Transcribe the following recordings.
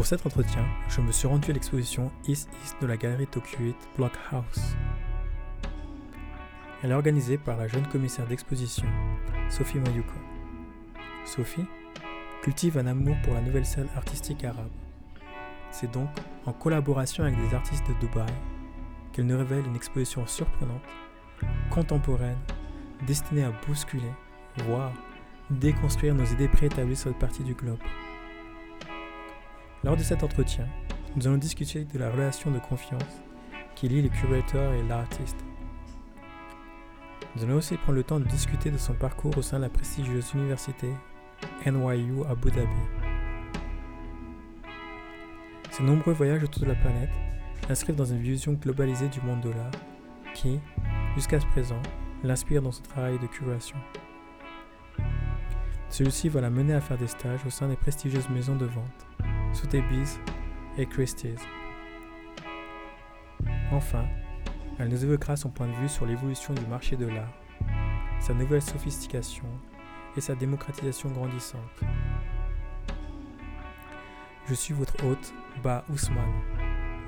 Pour cet entretien, je me suis rendu à l'exposition East East de la galerie Tokyo 8 Blockhouse. Elle est organisée par la jeune commissaire d'exposition, Sophie Mayuko. Sophie cultive un amour pour la nouvelle scène artistique arabe. C'est donc en collaboration avec des artistes de Dubaï qu'elle nous révèle une exposition surprenante, contemporaine, destinée à bousculer, voire déconstruire nos idées préétablies sur cette partie du globe. Lors de cet entretien, nous allons discuter de la relation de confiance qui lie le curateur et l'artiste. Nous allons aussi prendre le temps de discuter de son parcours au sein de la prestigieuse université NYU Abu Dhabi. Ses nombreux voyages autour de la planète l'inscrivent dans une vision globalisée du monde de l'art qui, jusqu'à ce présent, l'inspire dans son travail de curation. Celui-ci va la mener à faire des stages au sein des prestigieuses maisons de vente, Sotheby's et Christie's. Enfin, elle nous évoquera son point de vue sur l'évolution du marché de l'art, sa nouvelle sophistication et sa démocratisation grandissante. Je suis votre hôte, Ba Ousmane.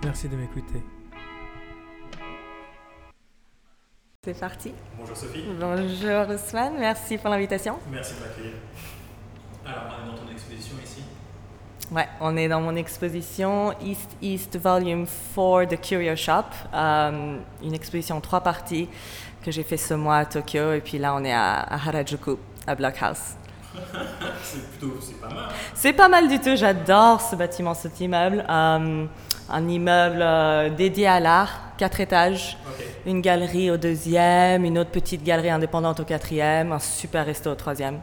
Merci de m'écouter. C'est parti. Bonjour Sophie. Bonjour Ousmane, merci pour l'invitation. Merci de m'accueillir. Alors, on est dans ton exposition ici. Ouais, on est dans mon exposition East East Volume 4 de Curio Shop, euh, une exposition en trois parties que j'ai fait ce mois à Tokyo et puis là on est à, à Harajuku, à Blockhouse. c'est plutôt, c'est pas mal. C'est pas mal du tout, j'adore ce bâtiment, cet immeuble. Euh, un immeuble euh, dédié à l'art, quatre étages, une galerie au deuxième, une autre petite galerie indépendante au quatrième, un super resto au troisième,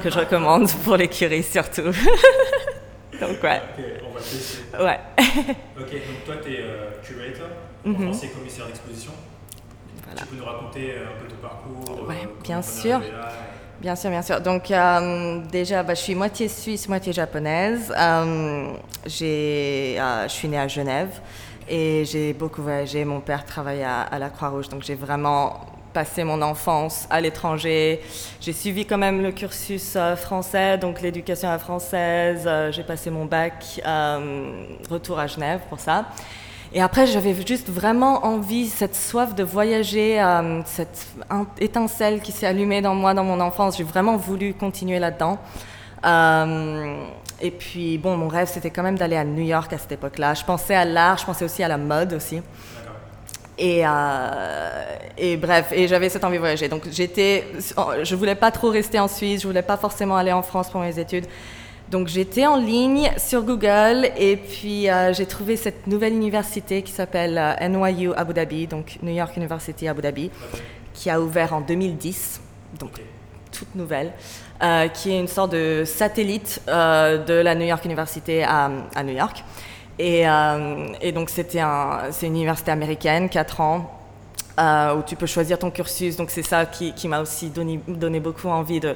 que je recommande pour les curies surtout. Donc ouais, Ok, on va tester. ouais. Ok, donc toi, tu es curator, en Mhm. français commissaire d'exposition. Voilà. Tu peux nous raconter euh, un peu ton parcours Ouais, euh, bien t'en es sûr. Bien sûr, bien sûr. Donc euh, déjà, bah, je suis moitié suisse, moitié japonaise. Euh, j'ai, euh, je suis née à Genève et j'ai beaucoup voyagé. Mon père travaillait à, à la Croix-Rouge, donc j'ai vraiment passé mon enfance à l'étranger. J'ai suivi quand même le cursus euh, français, donc l'éducation à la française. Euh, j'ai passé mon bac, euh, retour à Genève pour ça. Et après, j'avais juste vraiment envie, cette soif de voyager, cette in- étincelle qui s'est allumée dans moi dans mon enfance. J'ai vraiment voulu continuer là-dedans. Et puis, bon, mon rêve, c'était quand même d'aller à New York à cette époque-là. Je pensais à l'art, je pensais aussi à la mode aussi. Et, euh, et bref, et j'avais cette envie de voyager. Donc j'étais, je voulais pas trop rester en Suisse, je voulais pas forcément aller en France pour mes études. Donc j'étais en ligne sur Google et puis euh, j'ai trouvé cette nouvelle université qui s'appelle euh, NYU Abu Dhabi, donc New York University Abu Dhabi, qui a ouvert en 2010, donc toute nouvelle, qui est une sorte de satellite de la New York University à, à New York. Et, euh, et donc c'était un, c'est une université américaine, 4 ans, euh, où tu peux choisir ton cursus. Donc c'est ça qui, qui m'a aussi donné, donné beaucoup envie de,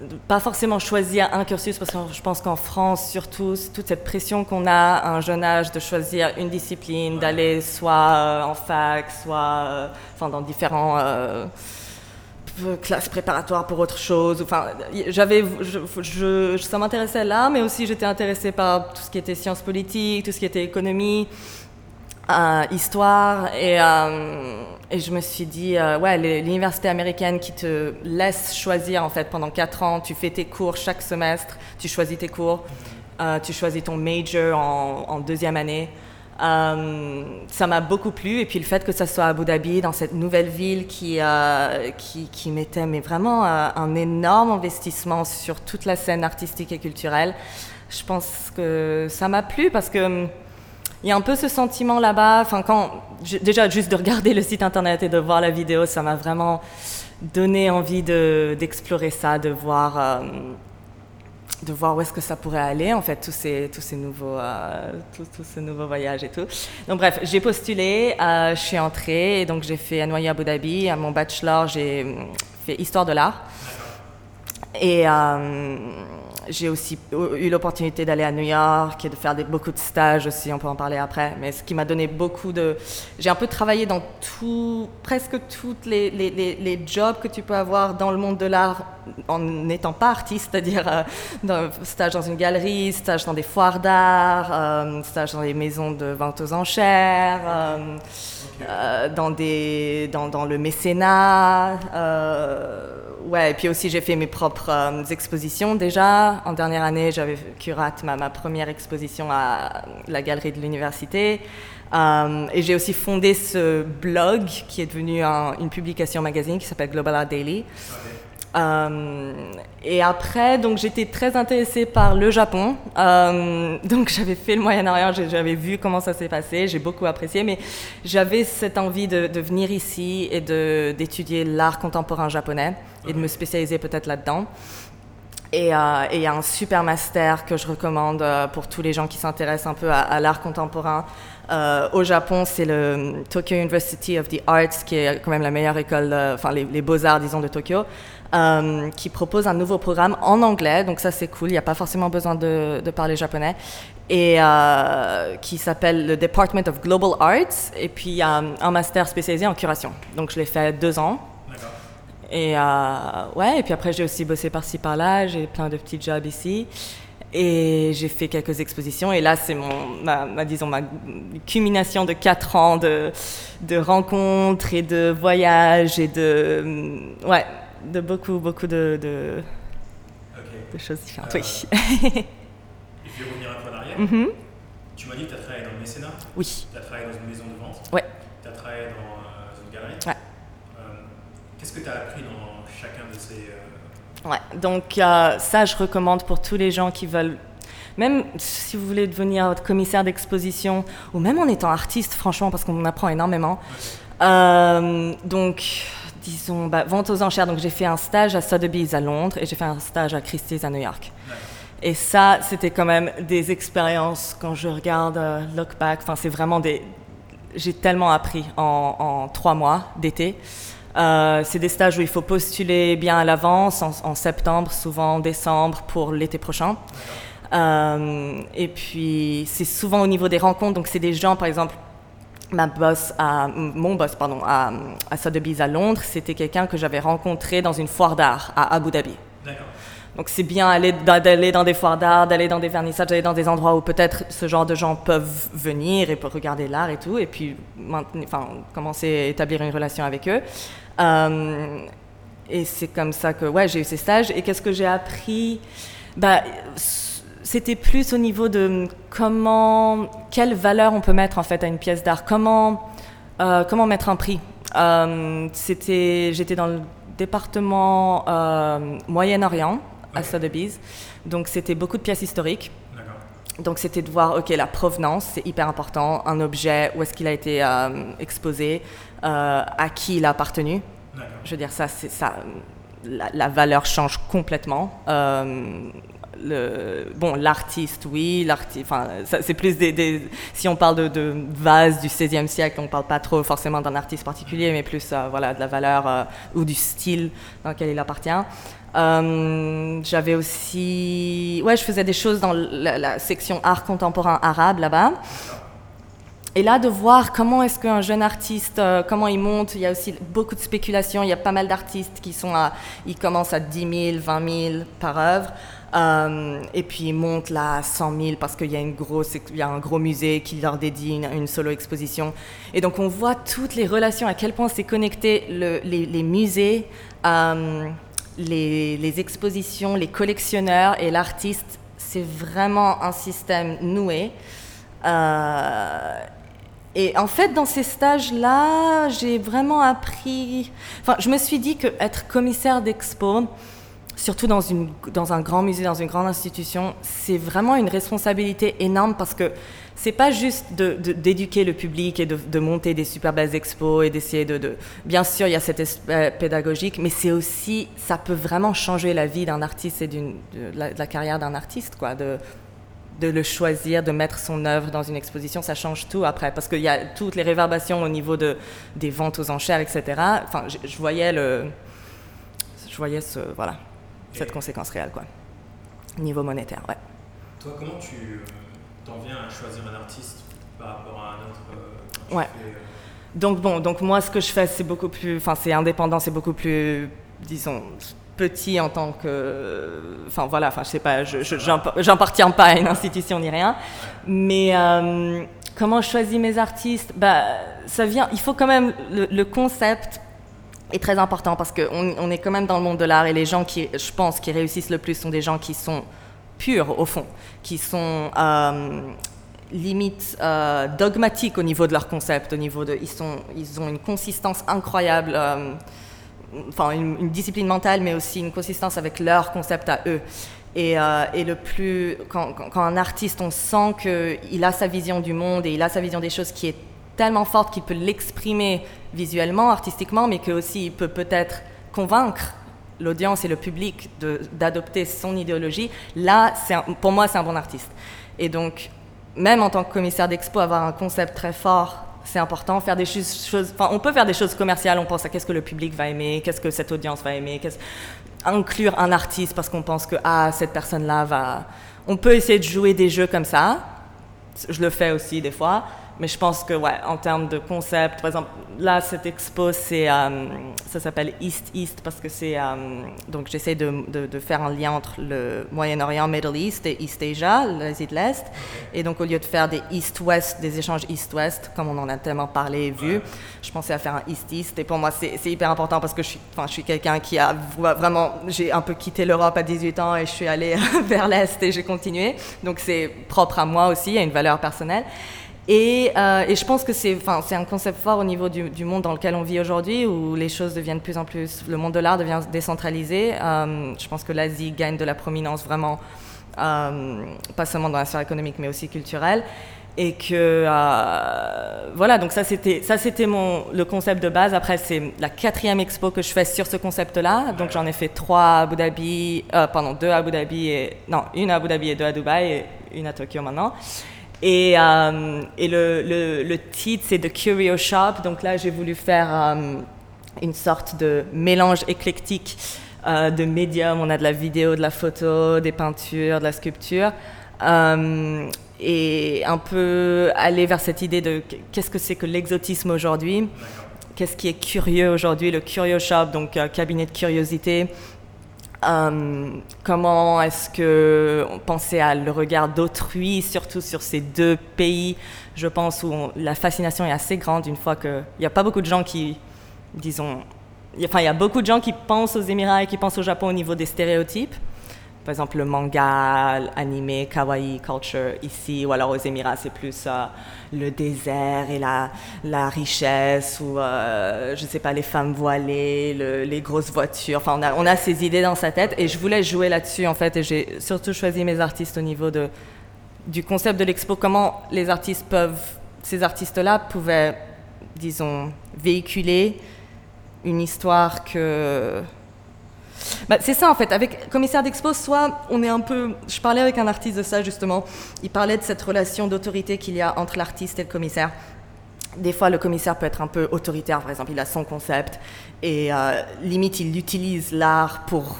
de pas forcément choisir un cursus, parce que je pense qu'en France, surtout, toute cette pression qu'on a à un jeune âge de choisir une discipline, d'aller soit euh, en fac, soit enfin, dans différents p- classes préparatoires pour autre chose. Enfin, j'avais, je, je- ça m'intéressait là, mais aussi j'étais intéressée par tout ce qui était sciences politiques, tout ce qui était économie euh, histoire. Et, euh, et je me suis dit euh, ouais l'université américaine qui te laisse choisir en fait pendant quatre ans tu fais tes cours chaque semestre tu choisis tes cours. Tu choisis ton major en deuxième année Euh, ça m'a beaucoup plu et puis le fait que ça soit à Abu Dhabi dans cette nouvelle ville qui euh, qui, mettait mais vraiment euh, un énorme investissement sur toute la scène artistique et culturelle je pense que ça m'a plu parce que hum, il y a un peu ce sentiment là-bas. Enfin, quand déjà juste de regarder le site internet et de voir la vidéo, ça m'a vraiment donné envie de- d'explorer ça, de voir, euh, de voir où est-ce que ça pourrait aller. En fait, tous ces tous ces nouveaux euh, tous, ces nouveaux voyages et tout. Donc bref, j'ai postulé, euh, je suis entrée et donc j'ai fait NYU Abu Dhabi. À mon bachelor, j'ai hum, fait histoire de l'art. Et, euh, j'ai aussi eu l'opportunité d'aller à New York et de faire beaucoup de stages aussi, on peut en parler après, mais ce qui m'a donné beaucoup de... J'ai un peu travaillé dans tout, presque tous les, les, les, jobs que tu peux avoir dans le monde de l'art en n'étant pas artiste, c'est-à-dire euh, stage dans une galerie, stage dans des foires d'art, euh, stage dans des maisons de vente aux enchères, euh, euh, dans, le mécénat. Ouais, et puis aussi j'ai fait mes propres euh, expositions déjà. En dernière année, j'avais curate ma, première exposition à la galerie de l'université. Euh, et j'ai aussi fondé ce blog qui est devenu une publication magazine qui s'appelle Global Art Daily. Euh, et après, donc j'étais très intéressée par le Japon. Euh, donc j'avais fait le Moyen-Orient, j'avais vu comment ça s'est passé, j'ai beaucoup apprécié, mais j'avais cette envie de, de venir ici et d'étudier l'art contemporain japonais et de me spécialiser peut-être là-dedans. Et euh, il y a un super master que je recommande pour tous les gens qui s'intéressent un peu à, l'art contemporain. au Japon, c'est le Tokyo University of the Arts, qui est quand même la meilleure école, enfin les, les beaux-arts, disons, de Tokyo. Euh, qui propose un nouveau programme en anglais, donc ça c'est cool, il n'y a pas forcément besoin de, parler japonais, et euh, qui s'appelle le Department of Global Arts, et puis il y a un master spécialisé en curation. Donc je l'ai fait deux ans. Et euh, ouais, et puis après j'ai aussi bossé par-ci par-là, j'ai plein de petits jobs ici. Et j'ai fait quelques expositions. Et là, c'est mon, ma, disons, ma culmination de quatre ans de, de rencontres et de voyages et de, ouais, de beaucoup, beaucoup de, de, de choses différentes. oui. Euh, et puis revenir un peu en arrière. Mm-hmm. Tu m'as dit que tu as travaillé dans le mécénat Oui. Tu as travaillé dans une maison de vente Oui. Tu as travaillé dans euh, une galerie Ouais. Euh, Qu'est-ce que tu as appris dans chacun de ces. Ouais, donc ça, je recommande pour tous les gens qui veulent même si vous voulez devenir commissaire d'exposition, ou même en étant artiste, franchement, parce qu'on apprend énormément. donc, disons, bah, vente aux enchères. Donc j'ai fait un stage à Sotheby's à Londres et j'ai fait un stage à Christie's à New York. Et ça, c'était quand même des expériences quand je regarde euh, look back. Enfin, c'est vraiment des. J'ai tellement appris en, trois mois d'été. Euh, c'est des stages où il faut postuler bien à l'avance, en, septembre, souvent en décembre pour l'été prochain. Euh, et puis, c'est souvent au niveau des rencontres. Donc, c'est des gens, par exemple, ma boss à, mon boss pardon, à, à Sotheby's à Londres, c'était quelqu'un que j'avais rencontré dans une foire d'art à Abu Dhabi. Donc c'est bien d'aller dans des foires d'art, d'aller dans des vernissages, d'aller dans des endroits où peut-être ce genre de gens peuvent venir et regarder l'art et tout, et puis enfin, commencer à établir une relation avec eux. Euh, et c'est comme ça que ouais, j'ai eu ces stages. Et qu'est-ce que j'ai appris? Bah, c'était plus au niveau de comment, quelle valeur on peut mettre en fait à une pièce d'art, comment, euh, comment mettre un prix? Euh, c'était, j'étais dans le département euh, Moyen-Orient à Sotheby's, donc c'était beaucoup de pièces historiques. Donc c'était de voir, ok, la provenance, c'est hyper important, un objet, où est-ce qu'il a été exposé, à qui il a appartenu. Je veux dire, ça, c'est ça, la, la, valeur change complètement bon, l'artiste, oui, l'artiste, enfin, c'est plus des, si on parle de, vase du XVIe siècle, on ne parle pas trop forcément d'un artiste particulier, mais plus, euh, voilà, de la valeur euh, ou du style dans lequel il appartient. Euh, j'avais aussi, ouais, je faisais des choses dans la, la section art contemporain arabe là-bas. Et là, de voir comment est-ce qu'un jeune artiste, comment il monte, il y a aussi beaucoup de spéculation, il y a pas mal d'artistes qui sont à, ils commencent à 10 000, 20 000 par œuvre. Euh, et puis ils montent là à 100 000 parce qu'il y, a y a un gros musée qui leur dédie une, solo exposition. Et donc on voit toutes les relations, à quel point c'est connecté les, musées, euh, les, expositions, les collectionneurs et l'artiste. C'est vraiment un système noué. Euh, et en fait, dans ces stages-là, j'ai vraiment appris. Enfin, je me suis dit que être commissaire d'expo, surtout dans, un grand musée, dans une grande institution, c'est vraiment une responsabilité énorme parce que c'est pas juste d'éduquer le public et de, monter des super belles expos et d'essayer de, Bien sûr, il y a cet aspect pédagogique, mais c'est aussi, ça peut vraiment changer la vie d'un artiste et de la, carrière d'un artiste, quoi. De, le choisir, de mettre son œuvre dans une exposition, ça change tout après, parce qu'il y a toutes les réverbations au niveau de, des ventes aux enchères, etc. Enfin, je voyais le, je voyais ce, voilà, cette conséquence réelle. Quoi. niveau monétaire. Ouais. Toi, comment tu euh, t'en viens à choisir un artiste par rapport à un autre Ouais. Donc bon, donc moi ce que je fais c'est beaucoup plus, enfin c'est indépendant, c'est beaucoup plus, disons, petit en tant que, enfin voilà, enfin je sais pas, je, j'appartiens pas à une institution ni rien, mais euh, comment je choisis mes artistes, bah ça vient, il faut quand même le, concept est très important parce qu'on on est quand même dans le monde de l'art et les gens qui, je pense, qui réussissent le plus sont des gens qui sont purs au fond, qui sont euh, limite euh, dogmatiques au niveau de leur concept, au niveau de, ils, sont, ils ont une consistance incroyable, euh, une, discipline mentale, mais aussi une consistance avec leur concept à eux. Et, euh, le plus, quand, quand, un artiste, on sent qu'il a sa vision du monde et il a sa vision des choses qui est tellement forte qu'il peut l'exprimer visuellement, artistiquement, mais qu'aussi il peut peut-être convaincre l'audience et le public d'adopter son idéologie, là, pour moi, c'est un bon artiste. Et donc, même en tant que commissaire d'expo, avoir un concept très fort, c'est important. Faire des choses, enfin, on peut faire des choses commerciales. On pense à qu'est-ce que le public va aimer, qu'est-ce que cette audience va aimer, inclure un artiste parce qu'on pense que ah cette personne-là va. On peut essayer de jouer des jeux comme ça. Je le fais aussi des fois. Mais je pense que, ouais, en termes de concept, par exemple, là, cette expo, c'est, euh, ça s'appelle East East parce que c'est, euh, donc j'essaie de, de, faire un lien entre le Moyen-Orient, Middle East et East Asia, l'Asie de l'Est. Et donc, au lieu de faire des East-West, des échanges East-West, comme on en a tellement parlé et vu, je pensais à faire un East-East. Et pour moi, c'est, hyper important parce que je suis, je suis quelqu'un qui a vraiment, j'ai un peu quitté l'Europe à 18 ans et je suis allée vers l'Est et j'ai continué. Donc, c'est propre à moi aussi, il y a une valeur personnelle. Et, euh, et, je pense que c'est un concept fort au niveau du, monde dans lequel on vit aujourd'hui, où les choses deviennent de plus en plus, le monde de l'art devient décentralisé. Euh, je pense que l'Asie gagne de la prominence vraiment, euh, pas seulement dans la sphère économique, mais aussi culturelle. Et que voilà, donc ça c'était le concept de base. Après c'est la quatrième expo que je fais sur ce concept-là. Donc j'en ai fait trois à Abu Dhabi, pardon deux à Abu Dhabi et non une à Abu Dhabi et deux à Dubaï et une à Tokyo maintenant. Et, euh, le, titre, c'est The Curio Shop. Donc là, j'ai voulu faire euh, une sorte de mélange éclectique euh, de médiums. On a de la vidéo, de la photo, des peintures, de la sculpture. Et un peu aller vers cette idée de qu'est-ce que c'est que l'exotisme aujourd'hui? Qu'est-ce qui est curieux aujourd'hui? Le Curio Shop, donc cabinet de curiosité. Euh, comment est-ce que on pensait à le regard d'autrui, surtout sur ces deux pays, je pense, où la fascination est assez grande une fois qu'il n'y a pas beaucoup de gens qui, disons, enfin, il y a beaucoup de gens qui pensent aux Émirats et qui pensent au Japon au niveau des stéréotypes par exemple le manga, animé, kawaii culture ici, ou alors aux Émirats, c'est plus euh, le désert et la, richesse, ou euh, je sais pas, les femmes voilées, les grosses voitures. Enfin, on a, on a ces idées dans sa tête et je voulais jouer là-dessus en fait. Et j'ai surtout choisi mes artistes au niveau de, du concept de l'expo, comment les artistes peuvent, ces artistes-là pouvaient, disons, véhiculer une histoire que bah, c'est ça en fait, avec commissaire d'expo, soit on est un peu... Je parlais avec un artiste de ça justement, il parlait de cette relation d'autorité qu'il y a entre l'artiste et le commissaire. Des fois, le commissaire peut être un peu autoritaire, par exemple, il a son concept et euh, limite il utilise l'art pour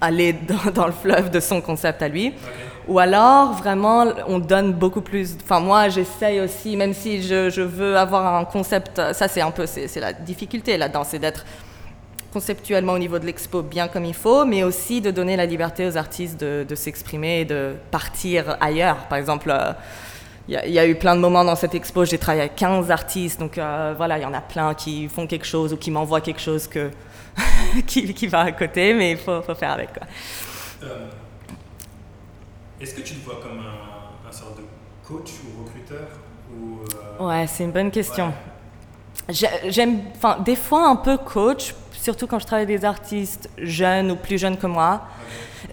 aller dans, le fleuve de son concept à lui. Ou alors, vraiment, on donne beaucoup plus. Enfin, moi, j'essaye aussi, même si je, je, veux avoir un concept. Ça, c'est un peu. C'est la difficulté là-dedans, c'est d'être conceptuellement au niveau de l'expo bien comme il faut, mais aussi de donner la liberté aux artistes de, s'exprimer et de partir ailleurs. Par exemple, il euh, y, a eu plein de moments dans cette expo, j'ai travaillé avec 15 artistes, donc euh, voilà, il y en a plein qui font quelque chose ou qui m'envoient quelque chose que qui, qui, va à côté, mais il faut, faut, faire avec. Quoi. Euh, est-ce que tu te vois comme un, un sorte de coach ou recruteur ou, Ouais, c'est une bonne question. J'aime, enfin, des fois un peu coach surtout quand je travaille avec des artistes jeunes ou plus jeunes que moi.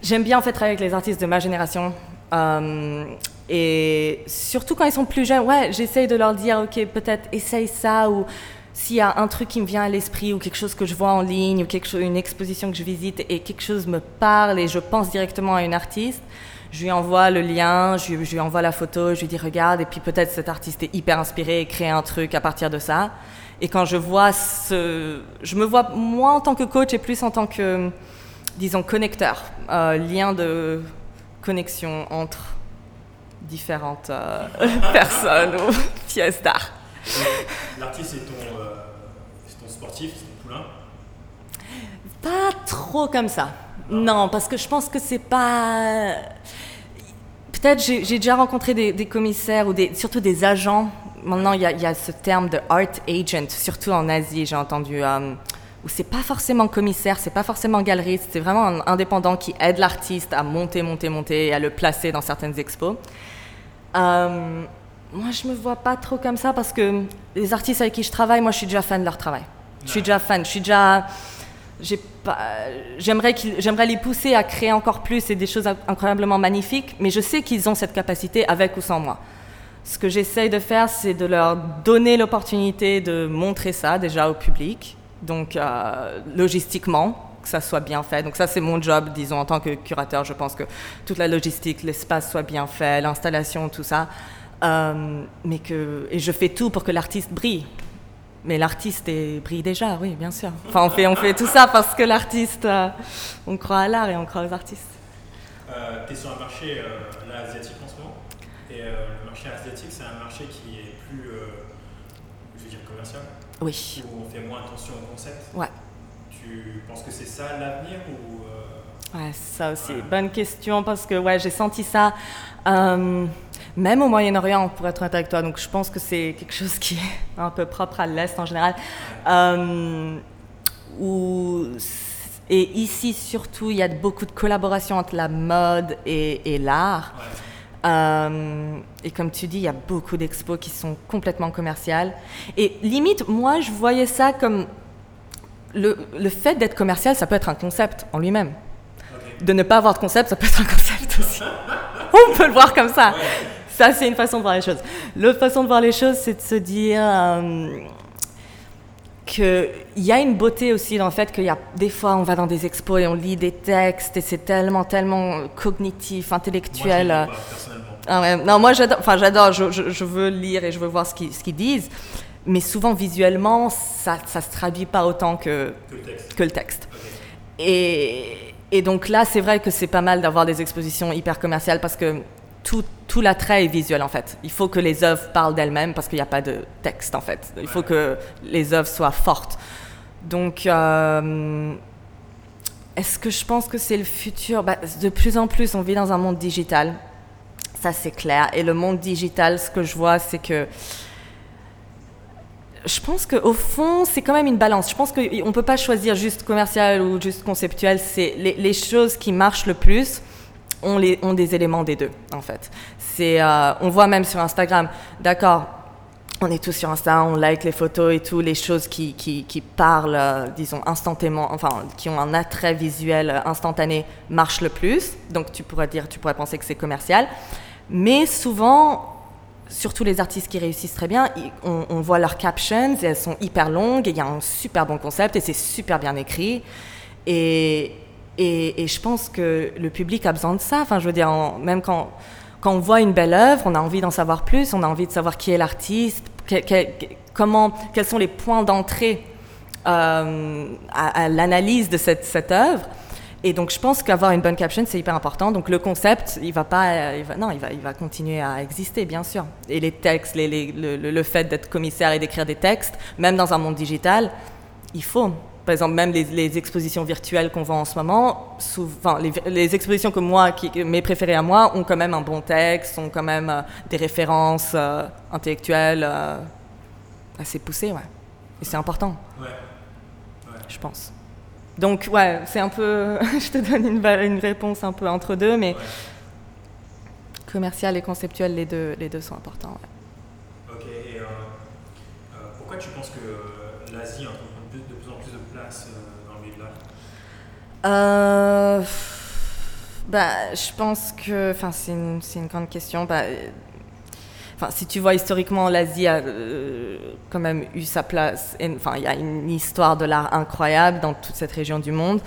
J'aime bien en fait travailler avec les artistes de ma génération. Euh, et surtout quand ils sont plus jeunes, ouais, j'essaye de leur dire, ok, peut-être essaye ça ou s'il y a un truc qui me vient à l'esprit ou quelque chose que je vois en ligne ou quelque chose, une exposition que je visite et quelque chose me parle et je pense directement à une artiste, je lui envoie le lien, je, je lui envoie la photo, je lui dis regarde et puis peut-être cet artiste est hyper inspiré et crée un truc à partir de ça. Et quand je vois ce. Je me vois, moi, en tant que coach et plus en tant que disons, connecteur, euh, lien de connexion entre différentes euh, personnes ou pièces d'art. L'artiste est ton, euh, ton sportif, c'est ton poulain? Pas trop comme ça. Non, parce que je pense que c'est pas. Peut-être j'ai j'ai déjà rencontré des, des commissaires ou des, surtout des agents. Maintenant, il y, a- il y a ce terme de art agent, surtout en Asie, j'ai entendu. euh, où c'est pas forcément commissaire, c'est pas forcément galeriste, c'est vraiment un indépendant qui aide l'artiste à monter, monter, monter et à le placer dans certaines expos. Euh, moi, je me vois pas trop comme ça parce que les artistes avec qui je travaille, moi, je suis déjà fan de leur travail. Je suis déjà fan. Je suis déjà. j'aimerais les pousser à créer encore plus et des choses incroyablement magnifiques, mais je sais qu'ils ont cette capacité avec ou sans moi. Ce que j'essaye de faire, c'est de leur donner l'opportunité de montrer ça déjà au public, donc euh, logistiquement, que ça soit bien fait. Donc ça, c'est mon job, disons, en tant que curateur. Je pense que toute la logistique, l'espace soit bien fait, l'installation, tout ça. Euh, mais que, et je fais tout pour que l'artiste brille. Mais l'artiste brille déjà, oui, bien sûr. Enfin, on fait, on fait tout ça parce que l'artiste, euh, on croit à l'art et on croit aux artistes. Tu es sur un marché là, asiatique en ce moment. Marché asiatique, c'est un marché qui est plus, euh, je veux dire, commercial, Oui, où on fait moins attention au concept. ouais. Tu penses que c'est ça l'avenir ou euh, Ouais, ça aussi, Ouais. bonne question parce que ouais, j'ai senti ça euh, même au Moyen-Orient, pour être honnête avec toi. Donc je pense que c'est quelque chose qui est un peu propre à l'Est en général. Euh, où, et ici surtout, il y a beaucoup de collaboration entre la mode et, et l'art. ouais. Euh, et comme tu dis, il y a beaucoup d'expos qui sont complètement commerciales. Et limite, moi, je voyais ça comme le, le fait d'être commercial, ça peut être un concept en lui-même. De ne pas avoir de concept, ça peut être un concept aussi. On peut le voir comme ça. Ça, c'est une façon de voir les choses. L'autre façon de voir les choses, c'est de se dire euh, qu'il y a une beauté aussi dans le fait qu'il y a des fois, on va dans des expos et on lit des textes et c'est tellement, tellement cognitif, intellectuel. Moi, ah ouais, Non, moi j'adore, enfin j'adore, je, je- je veux lire et je veux voir ce qu'ils disent, mais souvent visuellement, ça ne se traduit pas autant que, Que le texte. que le texte. Ok. Et, et donc là, c'est vrai que c'est pas mal d'avoir des expositions hyper commerciales parce que tout, tout l'attrait est visuel en fait. Il faut que les œuvres parlent d'elles-mêmes parce qu'il n'y a pas de texte en fait. Il faut que les œuvres soient fortes. Donc, euh, est-ce que je pense que c'est le futur? Bah, De plus en plus, on vit dans un monde digital. Ça, c'est clair. Et le monde digital, ce que je vois, c'est que je pense qu'au fond, c'est quand même une balance. Je pense qu'on ne peut pas choisir juste commercial ou juste conceptuel. C'est les, choses qui marchent le plus ont, des éléments des deux, en fait. Euh, on voit même sur Instagram, d'accord, on est tous sur Insta, on like les photos et tout, les choses qui parlent, euh, disons, instantanément, enfin, qui ont un attrait visuel euh, instantané marchent le plus. Donc tu pourrais dire, tu pourrais penser que c'est commercial. Mais souvent, surtout les artistes qui réussissent très bien, on, voit leurs captions et elles sont hyper longues et il y a un super bon concept et c'est super bien écrit. Et, et, je pense que le public a besoin de ça. Enfin, je veux dire, même quand, quand on voit une belle œuvre, on a envie d'en savoir plus, on a envie de savoir qui est l'artiste, comment, quels sont les points d'entrée euh, à, à l'analyse de cette, cette œuvre. Et donc, je pense qu'avoir une bonne caption, c'est hyper important. Donc, le concept, il va pas, euh, il va, non, il va, il va continuer à exister, bien sûr. Et les textes, les, les- le, fait d'être commissaire et d'écrire des textes, même dans un monde digital, il faut. Par exemple, même les, les expositions virtuelles qu'on voit en ce moment, souvent, les, expositions que moi, qui, mes préférées à moi, ont quand même un bon texte, ont quand même euh, des références euh, intellectuelles euh, assez poussées, ouais. Et c'est important Ouais. je pense. Donc, ouais, c'est un peu. je te donne une, réponse un peu entre deux, mais Ouais. commercial et conceptuel, les deux, les deux sont importants. ouais. Ok. Et euh, euh, pourquoi tu penses que euh, l'Asie de plus, de plus en plus de place euh, dans le milieu de l'art bah, je pense que. Enfin, c'est une, une grande question. Bah, Si tu vois historiquement, l'Asie a euh, quand même eu sa place. Enfin, il y a une histoire de l'art incroyable dans toute cette région du monde.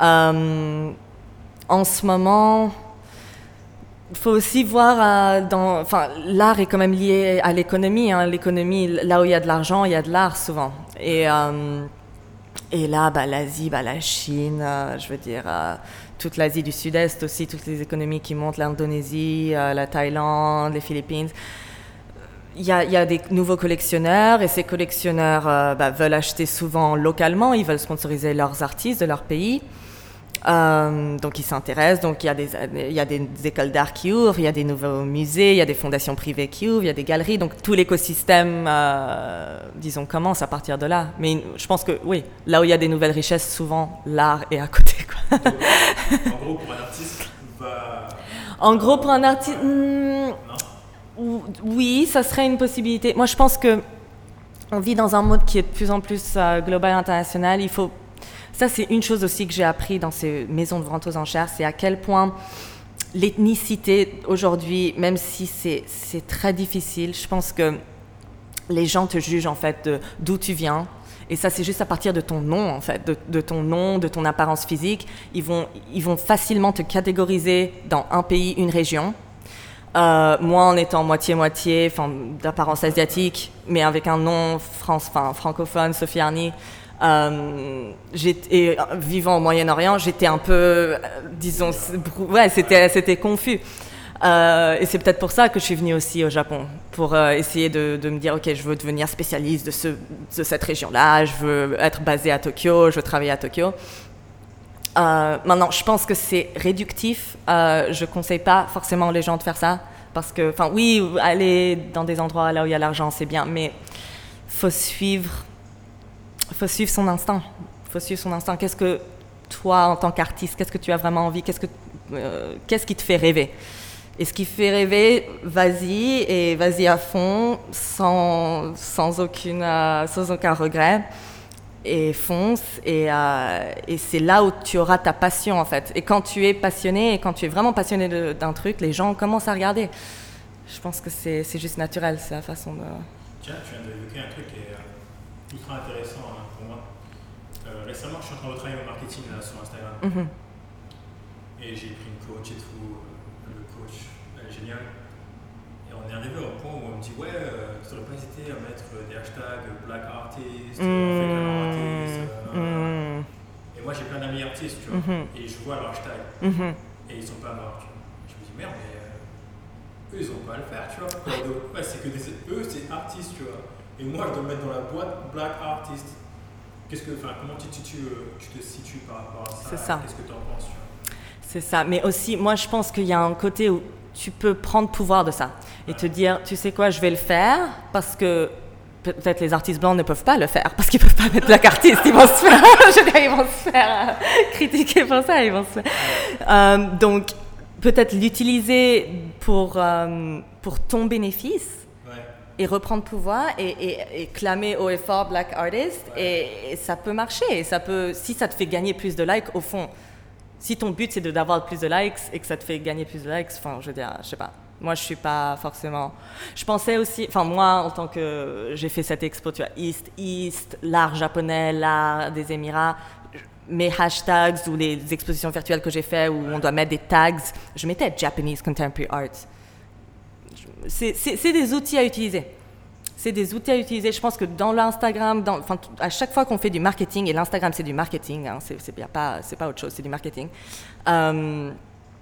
Euh, en ce moment, il faut aussi voir, euh, enfin, l'art est quand même lié à l'économie. hein. L'économie, là où il y a de l'argent, il y a de l'art souvent. Et, là, bah, l'Asie, bah, la Chine, je veux dire, toute l'Asie du Sud-Est aussi, toutes les économies qui montent, l'Indonésie, la Thaïlande, les Philippines. Il y, a, il y, a, des nouveaux collectionneurs et ces collectionneurs bah, veulent acheter souvent localement, ils veulent sponsoriser leurs artistes de leur pays. Euh, donc ils s'intéressent, donc il y, a des, il y a des écoles d'art qui ouvrent, il y a des nouveaux musées, il y a des fondations privées qui ouvrent, il y a des galeries, donc tout l'écosystème, euh, disons, commence à partir de là. Mais je pense que oui, là où il y a des nouvelles richesses, souvent l'art est à côté. Quoi. en gros, pour un artiste, va... En gros, pour un artiste, hmm, oui, ça serait une possibilité. Moi, je pense que on vit dans un mode qui est de plus en plus euh, global, international. Il faut ça, c'est une chose aussi que j'ai appris dans ces maisons de vente aux enchères, c'est à quel point l'ethnicité aujourd'hui, même si c'est très difficile, je pense que les gens te jugent en fait d'où tu viens. Et ça, c'est juste à partir de ton nom, en fait, de, ton nom, de ton apparence physique. Ils vont, ils vont facilement te catégoriser dans un pays, une région. Euh, moi, en étant moitié-moitié, d'apparence asiatique, mais avec un nom francophone, Sophie Arny, euh, et vivant au Moyen-Orient, j'étais un peu, euh, disons, ouais, c'était, confus. Euh, et c'est peut-être pour ça que je suis venue aussi au Japon, pour essayer de, me dire, ok, je veux devenir spécialiste de, de cette région-là, je veux être basée à Tokyo, je veux travailler à Tokyo. Maintenant, je pense que c'est réductif. je conseille pas forcément les gens de faire ça, parce que, enfin, oui, aller dans des endroits là où il y a l'argent, c'est bien, mais faut suivre faut suivre son instinct. Faut suivre son instinct. Qu'est-ce que toi, en tant qu'artiste, qu'est-ce que tu as vraiment envie? Qu'est-ce, que, euh, qui te fait rêver? Et ce qui fait rêver, vas-y et vas-y à fond, sans, sans, aucune, euh, sans aucun regret. Et fonce. Et, euh, et, c'est là où tu auras ta passion, en fait. Et quand tu es passionné, et quand tu es vraiment passionné d'un truc, les gens commencent à regarder. Je pense que c'est, juste naturel, c'est la façon de... Tiens, tu viens d'évoquer un truc qui est ultra intéressant hein, pour moi. Euh, récemment, je suis en train de travailler au marketing là, sur Instagram. Mhm. Et j'ai pris une coach et tout. Euh, le coach, elle est géniale. On est arrivé au point où on me dit Ouais, euh, tu n'aurais pas hésité à mettre des hashtags Black Artist, mmh. Artist. Mmh. Et moi, j'ai plein d'amis artistes, tu vois. Mhm. Et je vois leur hashtag. Et ils sont pas morts, tu vois. Je me dis Merde, mais eux, ils ont pas à le faire, tu vois. ouais, c'est que des, eux, c'est artistes, tu vois. Et moi, je dois me mettre dans la boîte Black Artist. Qu'est-ce que, enfin, comment tu, tu, euh, tu, te situes par rapport à ça? C'est ça. Qu'est-ce que tu en penses C'est ça. Mais aussi, moi, je pense qu'il y a un côté où tu peux prendre pouvoir de ça et te dire, tu sais quoi, je vais le faire parce que peut-être les artistes blancs ne peuvent pas le faire parce qu'ils peuvent pas mettre Black Artist. Ils vont se faire, je dire, ils vont se faire euh, critiquer pour ça. Ils vont se euh, donc, peut-être l'utiliser pour, pour ton bénéfice et reprendre pouvoir et, clamer haut et fort Black Artist et, ça peut marcher. Et ça peut, si ça te fait gagner plus de likes, au fond, si ton but c'est d'avoir plus de likes et que ça te fait gagner plus de likes, enfin, je veux dire, je sais pas. Moi, je suis pas forcément. Je pensais aussi, enfin, moi, en tant que. J'ai fait cette expo, tu vois, East, East, l'art japonais, l'art des Émirats. Mes hashtags ou les expositions virtuelles que j'ai fait où on doit mettre des tags, je mettais Japanese Contemporary Art c'est des outils à utiliser. C'est des outils à utiliser. Je pense que dans l'Instagram, à chaque fois qu'on fait du marketing, et l'Instagram c'est du marketing, hein, c'est pas, pas autre chose, c'est du marketing. Euh,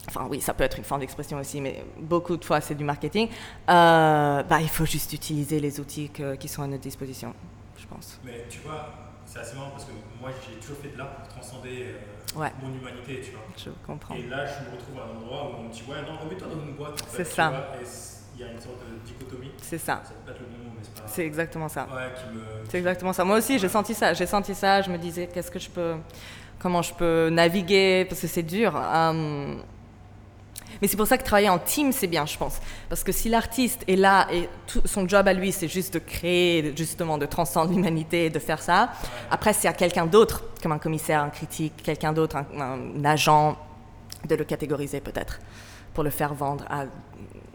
enfin oui, ça peut être une forme d'expression aussi, mais beaucoup de fois c'est du marketing. Euh, bah, il faut juste utiliser les outils qui sont à notre disposition, je pense. Mais tu vois, c'est assez marrant parce que moi j'ai toujours fait de l'art pour transcender euh, mon humanité, tu vois. Je comprends. Et là je me retrouve à un endroit où on me dit ouais non remets-toi dans une boîte. C'est ça il y a une sorte de dichotomie. C'est ça. C'est exactement ça. Ouais, me... C'est exactement ça. Moi aussi, j'ai senti ça. J'ai senti ça. Je me disais, qu'est-ce que je peux, comment je peux naviguer? Parce que c'est dur. Hum. Mais c'est pour ça que travailler en team, c'est bien, je pense. Parce que si l'artiste est là et tout, son job à lui, c'est juste de créer, justement, de transcender l'humanité, de faire ça, après, c'est à quelqu'un d'autre, comme un commissaire, un critique, quelqu'un d'autre, un, agent, de le catégoriser peut-être, pour le faire vendre à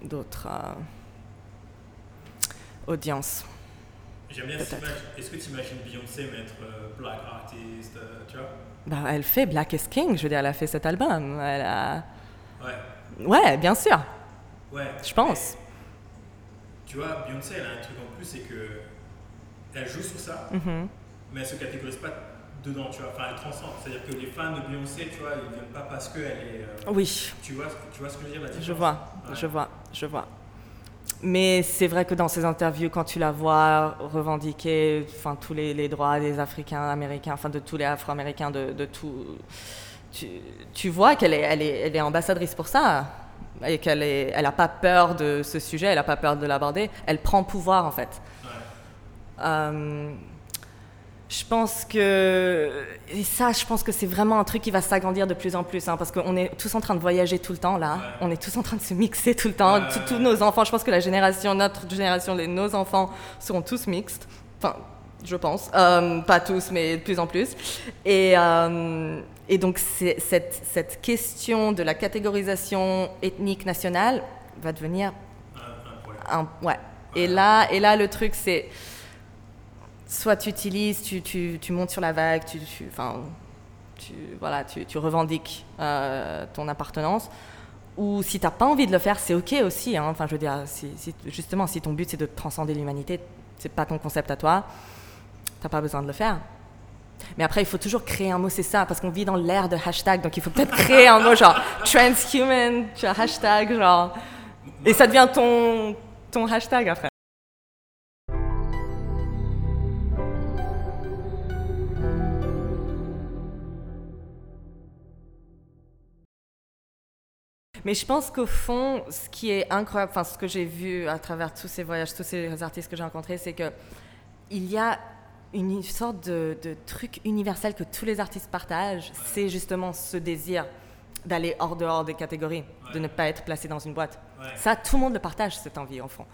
d'autres euh, audiences. J'aime bien cette image. Est-ce que tu imagines Beyoncé mettre euh, Black Artist, euh, tu vois? Bah, Elle fait Black is King, je veux dire, elle a fait cet album. Elle a... Ouais. Ouais, bien sûr. Ouais. Je pense. tu vois, Beyoncé, elle a un truc en plus, c'est que elle joue sur ça, mm-hmm. mais elle se catégorise pas dedans, tu vois. Enfin, elle transcende. C'est-à-dire que les fans de Beyoncé, tu vois, ils viennent pas parce qu'elle est. euh, Oui, tu, vois, tu vois ce que je veux dire la je différence? vois, Ouais. je vois, je vois. Mais c'est vrai que dans ces interviews, quand tu la vois revendiquer enfin, tous les, les droits des Africains, Américains, enfin de tous les Afro-Américains, de, de tout, tu, tu vois qu'elle est, elle est, elle est ambassadrice pour ça et qu'elle n'a elle a pas peur de ce sujet, elle n'a pas peur de l'aborder. Elle prend pouvoir en fait. Ouais. Euh, je pense que et ça, je pense que c'est vraiment un truc qui va s'agrandir de plus en plus, hein, parce qu'on est tous en train de voyager tout le temps là. Ouais. On est tous en train de se mixer tout le temps. Ouais, Tous- nos enfants, je pense que la génération, notre génération, les- nos enfants seront tous mixtes. Enfin, je pense. Euh, pas tous, mais de plus en plus. Et, euh, et donc cette, cette question de la catégorisation ethnique nationale va devenir un- ouais. Et là, et là, le truc, c'est soit tu utilises, tu, tu, tu montes sur la vague, tu, tu, enfin, voilà, tu, revendiques euh, ton appartenance, ou si tu n'as pas envie de le faire, c'est OK aussi. hein. Enfin, je veux dire, si, si- justement, si ton but, c'est de transcender l'humanité, c'est pas ton concept à toi, tu n'as pas besoin de le faire. Mais après, il faut toujours créer un mot, c'est ça, parce qu'on vit dans l'ère de hashtag, donc il faut peut-être créer un mot genre transhuman, hashtag, genre. Et ça devient ton, ton hashtag après. Mais je pense qu'au fond, ce qui est incroyable, enfin ce que j'ai vu à travers tous ces voyages, tous ces artistes que j'ai rencontrés, c'est que il y a une sorte de, de truc universel que tous les artistes partagent, c'est justement ce désir d'aller hors dehors des catégories, de ne pas être placé dans une boîte. Ouais. Ça, tout le monde le partage, cette envie, au fond.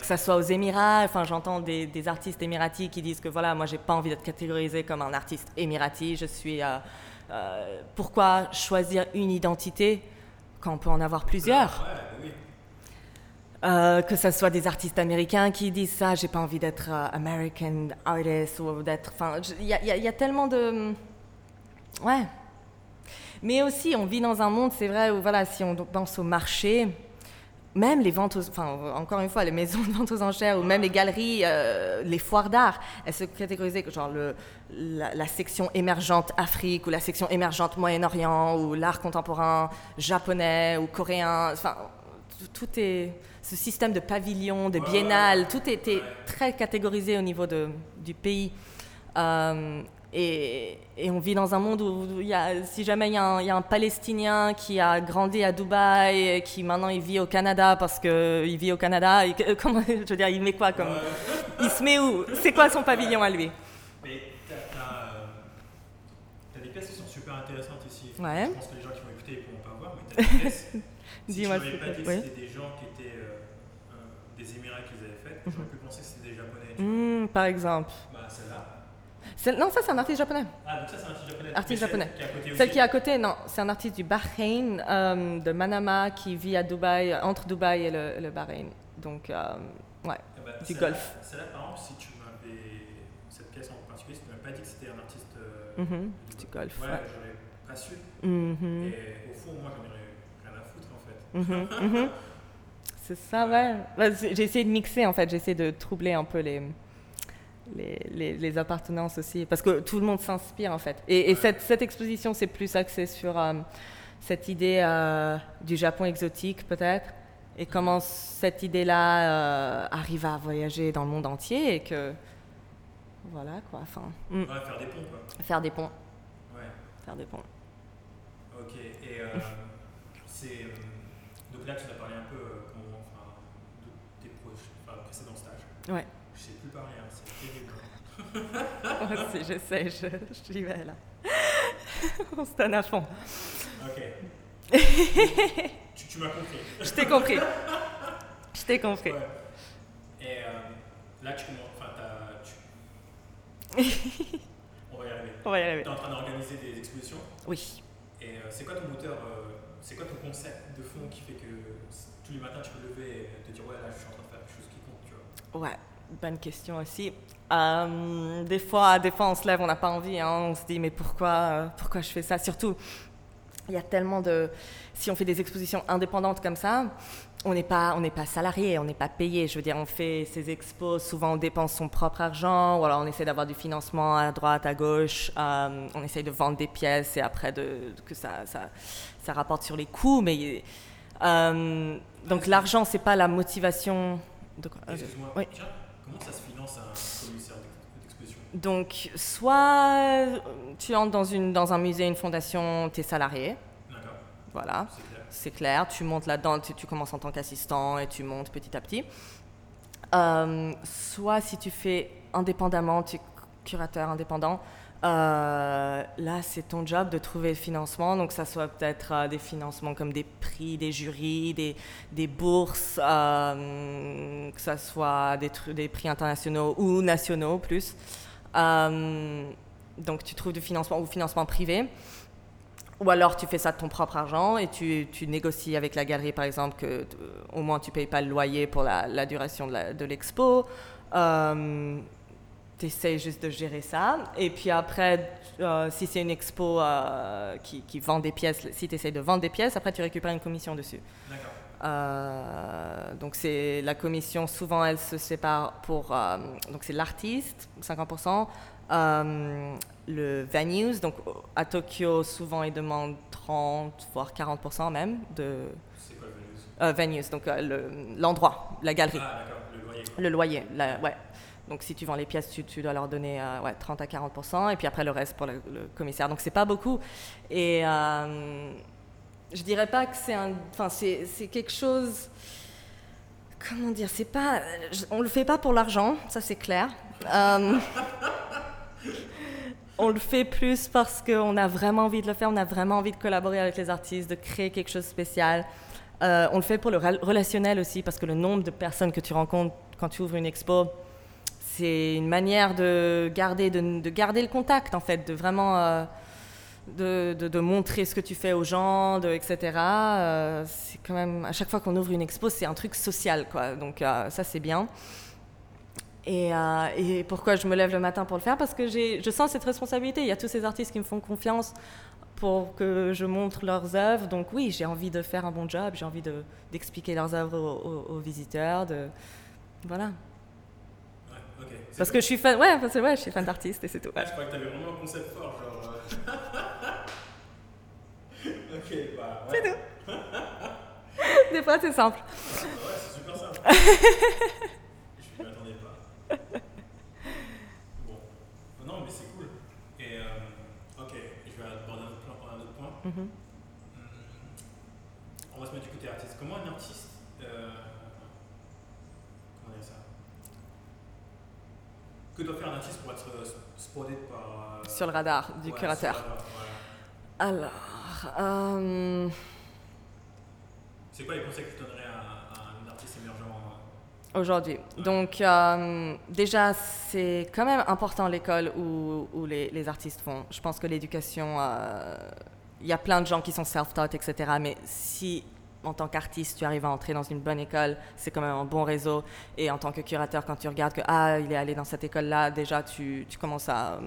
Que ça soit aux Émirats, enfin, j'entends des, des artistes émiratis qui disent que voilà, moi, j'ai pas envie d'être catégorisé comme un artiste émirati. Je suis. euh, euh, pourquoi choisir une identité quand on peut en avoir plusieurs. Euh, que ce soit des artistes américains qui disent ça, j'ai pas envie d'être euh, American artist ou d'être. Enfin, il y, y a tellement de. Ouais. Mais aussi, on vit dans un monde, c'est vrai, où voilà, si on pense au marché, même les ventes, aux- enfin, encore une fois, les maisons de vente aux enchères ou même les galeries, euh, les foires d'art, elles se catégorisaient genre le, la, la section émergente Afrique ou la section émergente Moyen-Orient ou l'art contemporain japonais ou coréen. Enfin, tout, est ce système de pavillon, de Ouais, biennale, ouais, tout était très catégorisé au niveau de, du pays. Euh, et, et on vit dans un monde où y a, si jamais il y, a un- il y a un Palestinien qui a grandi à Dubaï et qui maintenant il vit au Canada parce qu'il vit au Canada, et comment, je veux dire, il met quoi comme, Il se met où? C'est quoi son pavillon à lui? Mais t'as, t'as, euh, t'as des pièces qui sont super intéressantes ici. Ouais. Je pense que les gens qui vont écouter ils pourront pas voir, mais t'as des pièces. si Dis-moi tu pas dit que c'était des gens qui étaient euh, euh, des Émirats qui les avaient faites, Mhm. j'aurais pu penser que c'était des Japonais. Hmm, Par exemple. Bah celle-là. C'est- Non, ça c'est un artiste japonais. Ah donc ça c'est un artiste japonais. Artiste japonais. Qui est à côté Celle qui est à côté, non, c'est un artiste du Bahreïn, euh, de Manama, qui vit à Dubaï, entre Dubaï et le, le Bahreïn. Donc, euh, ouais. Ah bah, du golf. Celle-là par exemple, si tu m'avais cette pièce en particulier, si tu m'avais pas dit que c'était un artiste. euh, Mhm, du golf, Ouais, ouais. j'aurais pas su. Mhm, Et au fond, moi j'en aurais rien à foutre en fait. mhm, mhm. C'est ça, ouais. C'est- J'ai essayé de mixer, en fait. J'ai essayé de troubler un peu les, les, les- les appartenances aussi. Parce que tout le monde s'inspire, en fait. Et, et cette, cette exposition, c'est plus axé sur euh, cette idée euh, du Japon exotique, peut-être. Et comment cette idée-là euh, arrive à voyager dans le monde entier et que... Voilà, quoi. Enfin, mm, Ouais, faire des ponts quoi. faire des ponts. Ouais. Faire des ponts. Ok, et euh, c'est. donc là, tu as parlé un peu comment, enfin, de tes proches, enfin, précédents stages. Ouais. Je sais plus parler, hein, c'est Moi aussi, je sais, je, j'y vais là. On se donne à fond. Ok. tu tu m'as compris. Je t'ai compris. Je t'ai compris. Ouais. Et euh, là, tu commences. Enfin. Tu... On va y arriver. On va y Tu arriver. es en train d'organiser des expositions? Oui. Et euh, c'est quoi ton moteur euh, C'est quoi ton concept de fond qui fait que tous les matins tu peux te lever et te dire ouais là je suis en train de faire quelque chose qui compte, tu vois? Ouais, bonne question aussi. Euh, des fois, des fois, on se lève, on n'a pas envie. hein, on se dit, mais pourquoi, euh, pourquoi je fais ça? Surtout, il y a tellement de. Si on fait des expositions indépendantes comme ça, on n'est pas, on n'est pas salarié, on n'est pas payé. Je veux dire, on fait ces expos, souvent on dépense son propre argent, ou alors on essaie d'avoir du financement à droite, à gauche. euh, on essaie de vendre des pièces et après de, que ça, ça, ça rapporte sur les coûts. Mais euh, donc l'argent, c'est pas la motivation. De Excuse-moi, Oui. tiens, comment ça se finance un commissaire d'ex- d'exposition Donc, soit tu entres dans, une, dans un musée, une fondation, tu es salarié, D'accord, voilà, c'est clair. Tu montes là-dedans, tu, tu commences en tant qu'assistant et tu montes petit à petit. Euh, soit si tu fais indépendamment, tu es curateur indépendant, euh, là c'est ton job de trouver le financement. Donc ça soit peut-être euh, des financements comme des prix, des jurys, des, des bourses, euh, que ça soit des, des prix internationaux ou nationaux plus. Euh, donc tu trouves du financement ou financement privé. Ou alors tu fais ça de ton propre argent et tu, négocies avec la galerie, par exemple, que euh, au moins tu payes pas le loyer pour la, la duration de l'expo. Euh, tu essaies juste de gérer ça. Et puis après, si c'est une expo qui, qui vend des pièces, si tu essaies de vendre des pièces, après tu récupères une commission dessus. D'accord. Euh, donc c'est la commission, souvent elle se sépare pour, euh, donc c'est l'artiste, 50%, euh, le venues, donc à Tokyo souvent ils demandent 30 voire 40% même de C'est quoi le Venus euh, venues, donc le- l'endroit, la galerie, Ah, le loyer. le loyer, la- ouais. Donc si tu vends les pièces, tu, tu dois leur donner euh, ouais, 30 à 40%, et puis après le reste pour le, le commissaire. Donc c'est pas beaucoup. Et euh, je dirais pas que c'est un, enfin c'est quelque chose. Comment dire C'est pas, on le fait pas pour l'argent, ça c'est clair. Euh, on le fait plus parce qu'on a vraiment envie de le faire, on a vraiment envie de collaborer avec les artistes, de créer quelque chose de spécial. Euh, on le fait pour le rel- relationnel aussi, parce que le nombre de personnes que tu rencontres quand tu ouvres une expo, c'est une manière de garder, de, de garder le contact, en fait, de vraiment euh, de, de- de montrer ce que tu fais aux gens, de, etc. Euh, c'est quand même, à chaque fois qu'on ouvre une expo, c'est un truc social, quoi. Donc euh, ça, c'est bien. Et, euh, et pourquoi je me lève le matin pour le faire? Parce que je sens cette responsabilité. Il y a tous ces artistes qui me font confiance pour que je montre leurs œuvres. Donc oui, j'ai envie de faire un bon job, j'ai envie de- d'expliquer leurs œuvres aux, aux- aux visiteurs. De... Voilà. Ouais, Parce que je suis fan, ouais, parce que ouais, je suis fan d'artistes et c'est tout. ouais. Je croyais que t'avais vraiment un concept fort, genre. ok, bah. Ouais. C'est tout. Des fois, c'est simple. Ouais, c'est super simple. je m'y attendais pas. Bon. Non, mais c'est cool. Et, euh, ok, je vais aborder un autre, point. Mhm. Hum, On va se mettre du côté artiste. Comment un artiste. euh, comment dire ça? Que doit faire un artiste pour être euh, spotted par. Sur le radar du ouais, curateur. radar. Alors, euh, C'est quoi les conseils que tu donnerais à, à un artiste émergent euh, aujourd'hui. Donc, euh, déjà, c'est quand même important l'école où, où les, les artistes vont. Je pense que l'éducation, euh, il y a plein de gens qui sont self-taught, etc. Mais si, en tant qu'artiste, tu arrives à entrer dans une bonne école, c'est quand même un bon réseau. Et en tant que curateur, quand tu regardes que, ah, il est allé dans cette école-là, déjà, tu, commences à euh,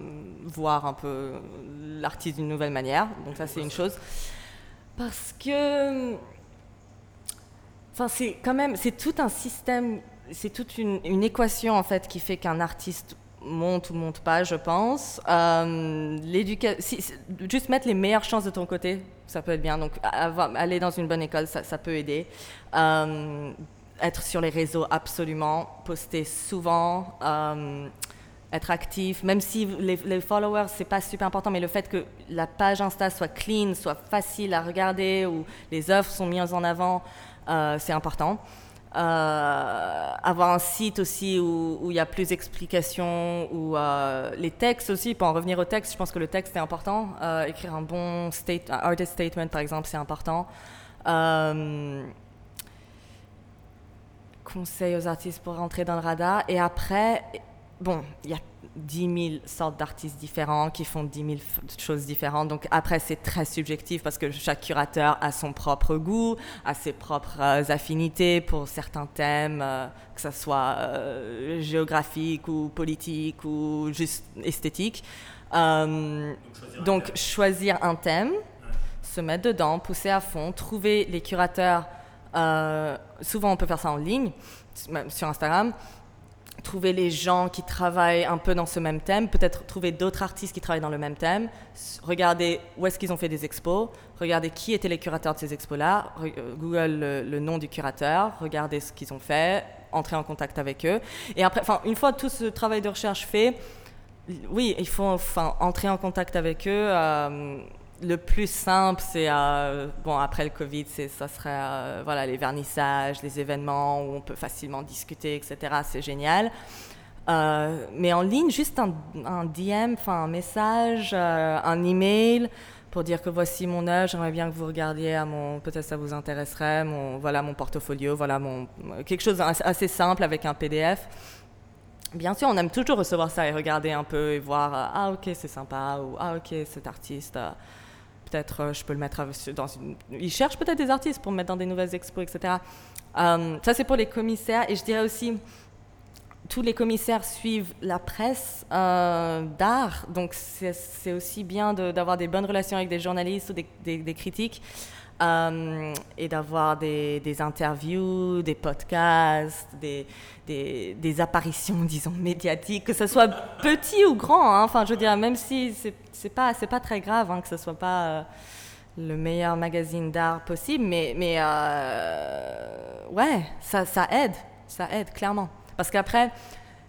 voir un peu l'artiste d'une nouvelle manière. Donc, ça, c'est une chose. Parce que Enfin, c'est quand même, c'est tout un système, c'est toute une, une équation en fait qui fait qu'un artiste monte ou monte pas, je pense. Euh, si- juste mettre les meilleures chances de ton côté, ça peut être bien. Donc, aller dans une bonne école, ça, ça peut aider. Euh, être sur les réseaux, absolument. Poster souvent. euh, être actif, même si les, les followers, c'est pas super important, mais le fait que la page Insta soit clean, soit facile à regarder, où les œuvres sont mises en avant, euh, c'est important. Euh, avoir un site aussi où il y a plus d'explications, où euh, les textes aussi, pour en revenir au texte, je pense que le texte est important. Euh, écrire un bon artist statement, par exemple, c'est important. Euh, conseil aux artistes pour rentrer dans le radar. Et après, bon, il y a 10 000 sortes d'artistes différents qui font 10 000 f- choses différentes. Donc après, c'est très subjectif parce que chaque curateur a son propre goût, a ses propres euh, affinités pour certains thèmes, euh, que ce soit euh, géographique ou politique ou juste esthétique. Euh, Donc, choisir un donc thème. choisir un thème, se mettre dedans, pousser à fond, trouver les curateurs souvent, on peut faire ça en ligne, même sur Instagram. Trouver les gens qui travaillent un peu dans ce même thème, peut-être trouver d'autres artistes qui travaillent dans le même thème, regarder où est-ce qu'ils ont fait des expos, regarder qui étaient les curateurs de ces expos-là, euh, Google le, nom du curateur, regarder ce qu'ils ont fait, entrer en contact avec eux. Et après, une fois tout ce travail de recherche fait, oui, il faut entrer en contact avec eux. Euh, le plus simple, c'est euh, bon après le Covid, c'est ça serait euh, voilà les vernissages, les événements où on peut facilement discuter, etc. C'est génial. mais en ligne, juste un, un DM, enfin un message, un email pour dire que voici mon œuvre, j'aimerais bien que vous regardiez à mon, peut-être ça vous intéresserait, mon voilà mon portfolio, voilà mon quelque chose assez simple avec un PDF. Bien sûr, on aime toujours recevoir ça et regarder un peu et voir euh, ah ok c'est sympa ou ah ok cet artiste euh, peut-être euh, je peux le mettre dans. Ils cherchent peut-être des artistes pour me mettre dans des nouvelles expos etc. ça c'est pour les commissaires et je dirais aussi tous les commissaires suivent la presse d'art, donc c'est aussi bien d'avoir des bonnes relations avec des journalistes ou des critiques euh, et d'avoir des, interviews, des podcasts, des, des, des, apparitions, disons, médiatiques, que ce soit petit ou grand. Hein. Enfin, je veux dire, même si c'est pas, pas très grave hein, que ce soit pas euh, le meilleur magazine d'art possible, mais, mais euh, ouais, ça, ça aide, ça aide clairement. Parce qu'après,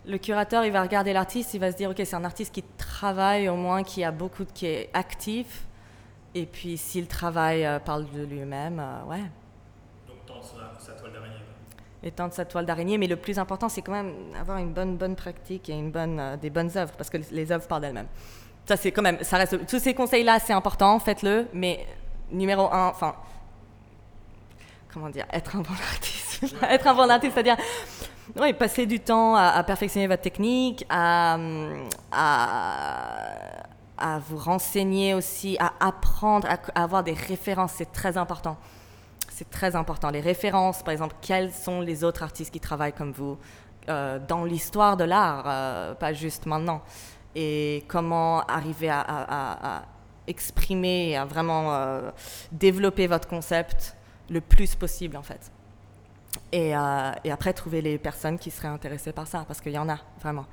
le curateur, il va regarder l'artiste, il va se dire, ok, c'est un artiste qui travaille au moins, qui a beaucoup, qui est actif et puis, si le travail euh, parle de lui-même, euh, ouais. Donc, tendre sa, toile d'araignée. Et tendre sa toile d'araignée, mais le plus important, c'est quand même avoir une bonne, bonne pratique et une bonne, euh, des bonnes œuvres, parce que les œuvres parlent d'elles-mêmes. Ça, c'est quand même, ça reste, tous ces conseils-là, c'est important, faites-le, mais numéro un, enfin, comment dire, être un bon artiste. être un bon artiste, c'est-à-dire, oui, passer du temps à, à perfectionner votre technique, à, à à vous renseigner aussi, à apprendre, à, avoir des références. C'est très important. C'est très important. Les références, par exemple, quels sont les autres artistes qui travaillent comme vous euh, dans l'histoire de l'art, euh, pas juste maintenant. Et comment arriver à, exprimer, à vraiment euh, développer votre concept le plus possible, en fait. Et, après, trouver les personnes qui seraient intéressées par ça, parce qu'il y en a, vraiment.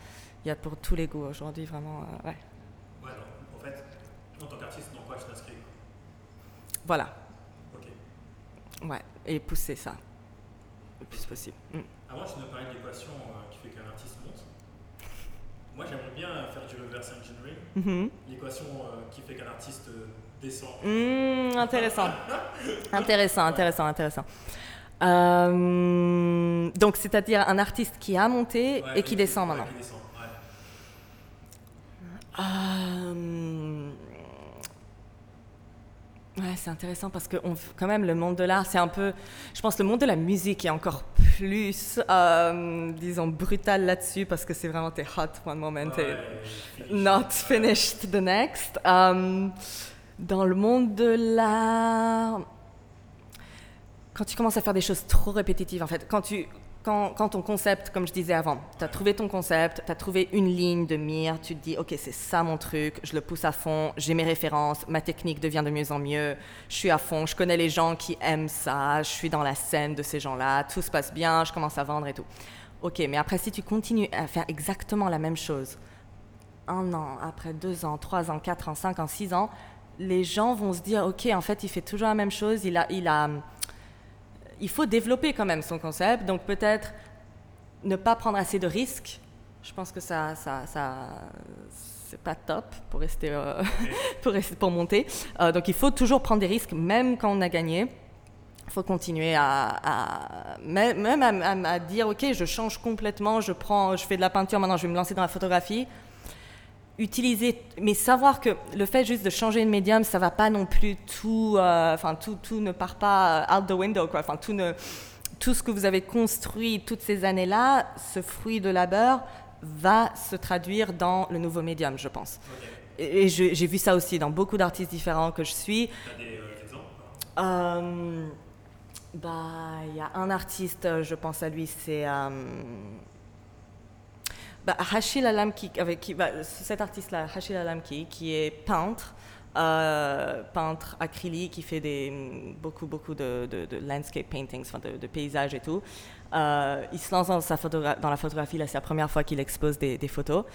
Il y a pour tous les goûts aujourd'hui, vraiment. Voilà. Ok. Ouais, et pousser ça le plus possible. Mm. Avant, tu nous parlais de l'équation euh, qui fait qu'un artiste monte. Moi, j'aimerais bien faire du reverse engineering. Mm-hmm. L'équation euh, qui fait qu'un artiste euh, descend. Mm, intéressant. intéressant, intéressant, intéressant. donc, c'est-à-dire un artiste qui a monté et qui descend maintenant. Qui descend, Ouais, c'est intéressant parce que on, quand même le monde de l'art, c'est un peu, je pense, le monde de la musique est encore plus, euh, disons, brutal là-dessus parce que c'est vraiment t'es hot one moment et not finished the next. Euh, dans le monde de l'art, quand tu commences à faire des choses trop répétitives, en fait, quand tu quand, ton concept, comme je disais avant, tu as trouvé ton concept, tu as trouvé une ligne de mire, tu te dis, OK, c'est ça mon truc, je le pousse à fond, j'ai mes références, ma technique devient de mieux en mieux, je suis à fond, je connais les gens qui aiment ça, je suis dans la scène de ces gens-là, tout se passe bien, je commence à vendre et tout. OK, mais après, si tu continues à faire exactement la même chose, un an, après deux ans, trois ans, quatre ans, cinq ans, six ans, les gens vont se dire, OK, en fait, il fait toujours la même chose, il a... Il a il faut développer quand même son concept. Donc peut-être ne pas prendre assez de risques. Je pense que ça, ça, ça c'est pas top pour rester, euh, pour, rester pour monter. Euh, donc il faut toujours prendre des risques, même quand on a gagné. Il faut continuer à, même à, à, dire ok, je change complètement, je prends, je fais de la peinture maintenant, je vais me lancer dans la photographie utiliser, mais savoir que le fait juste de changer de médium, ça va pas non plus tout, euh, enfin tout, tout ne part pas out the window, quoi. Enfin tout ne, tout ce que vous avez construit toutes ces années-là, ce fruit de labeur va se traduire dans le nouveau médium, je pense. Et, j'ai vu ça aussi dans beaucoup d'artistes différents que je suis. Des euh, exemples euh, Bah, il y a un artiste, je pense à lui, c'est bah, Alamki, bah, cet artiste-là, Hachil Alamki, qui est peintre, euh, peintre acrylique, qui fait beaucoup, beaucoup de, landscape paintings, de, paysages et tout. Euh, il se lance dans, la photographie, c'est la première fois qu'il expose des, photos.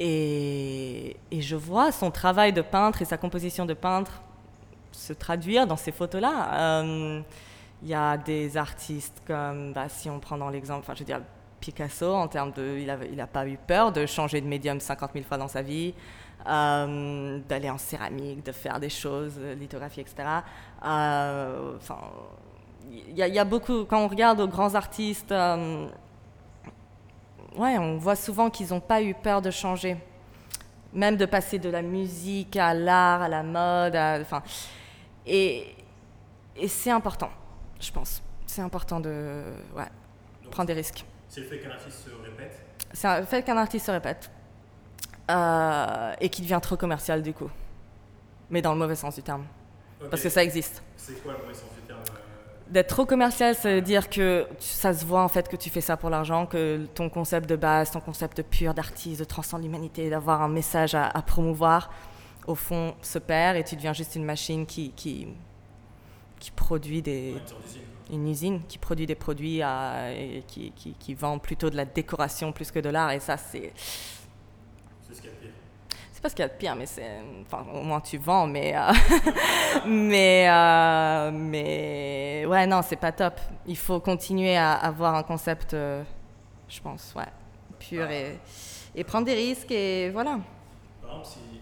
Et, et, je vois son travail de peintre et sa composition de peintre se traduire dans ces photos-là. Euh, il y a des artistes comme, bah, si on prend dans l'exemple, enfin je veux dire, Picasso, en termes de, il n'a pas eu peur de changer de médium 50 000 fois dans sa vie, euh, d'aller en céramique, de faire des choses, euh, lithographie, etc. Euh, il y, a beaucoup, quand on regarde aux grands artistes, ouais, on voit souvent qu'ils n'ont pas eu peur de changer, même de passer de la musique à l'art, à la mode, enfin, et, et c'est important, je pense. C'est important de ouais, prendre des risques. C'est le fait qu'un artiste se répète C'est le fait qu'un artiste se répète. Euh, et qui devient trop commercial du coup. Mais dans le mauvais sens du terme. Parce que ça existe. C'est quoi le mauvais sens du terme euh? D'être trop commercial, ça veut dire que ça se voit en fait que tu fais ça pour l'argent, que ton concept de base, ton concept pur d'artiste, de transcendre l'humanité, d'avoir un message à, promouvoir, au fond se perd et tu deviens juste une machine qui, qui, qui produit des une usine qui produit des produits et qui, qui, qui, vend plutôt de la décoration plus que de l'art. Et ça, c'est. C'est ce qu'il y a de pire. C'est pas ce qu'il y a de pire, mais c'est. Enfin, au moins tu vends, mais. Euh, mais. Euh, mais. Ouais, non, c'est pas top. Il faut continuer à avoir un concept, euh, je pense, ouais, pur et, et prendre des risques et voilà. Par exemple, si.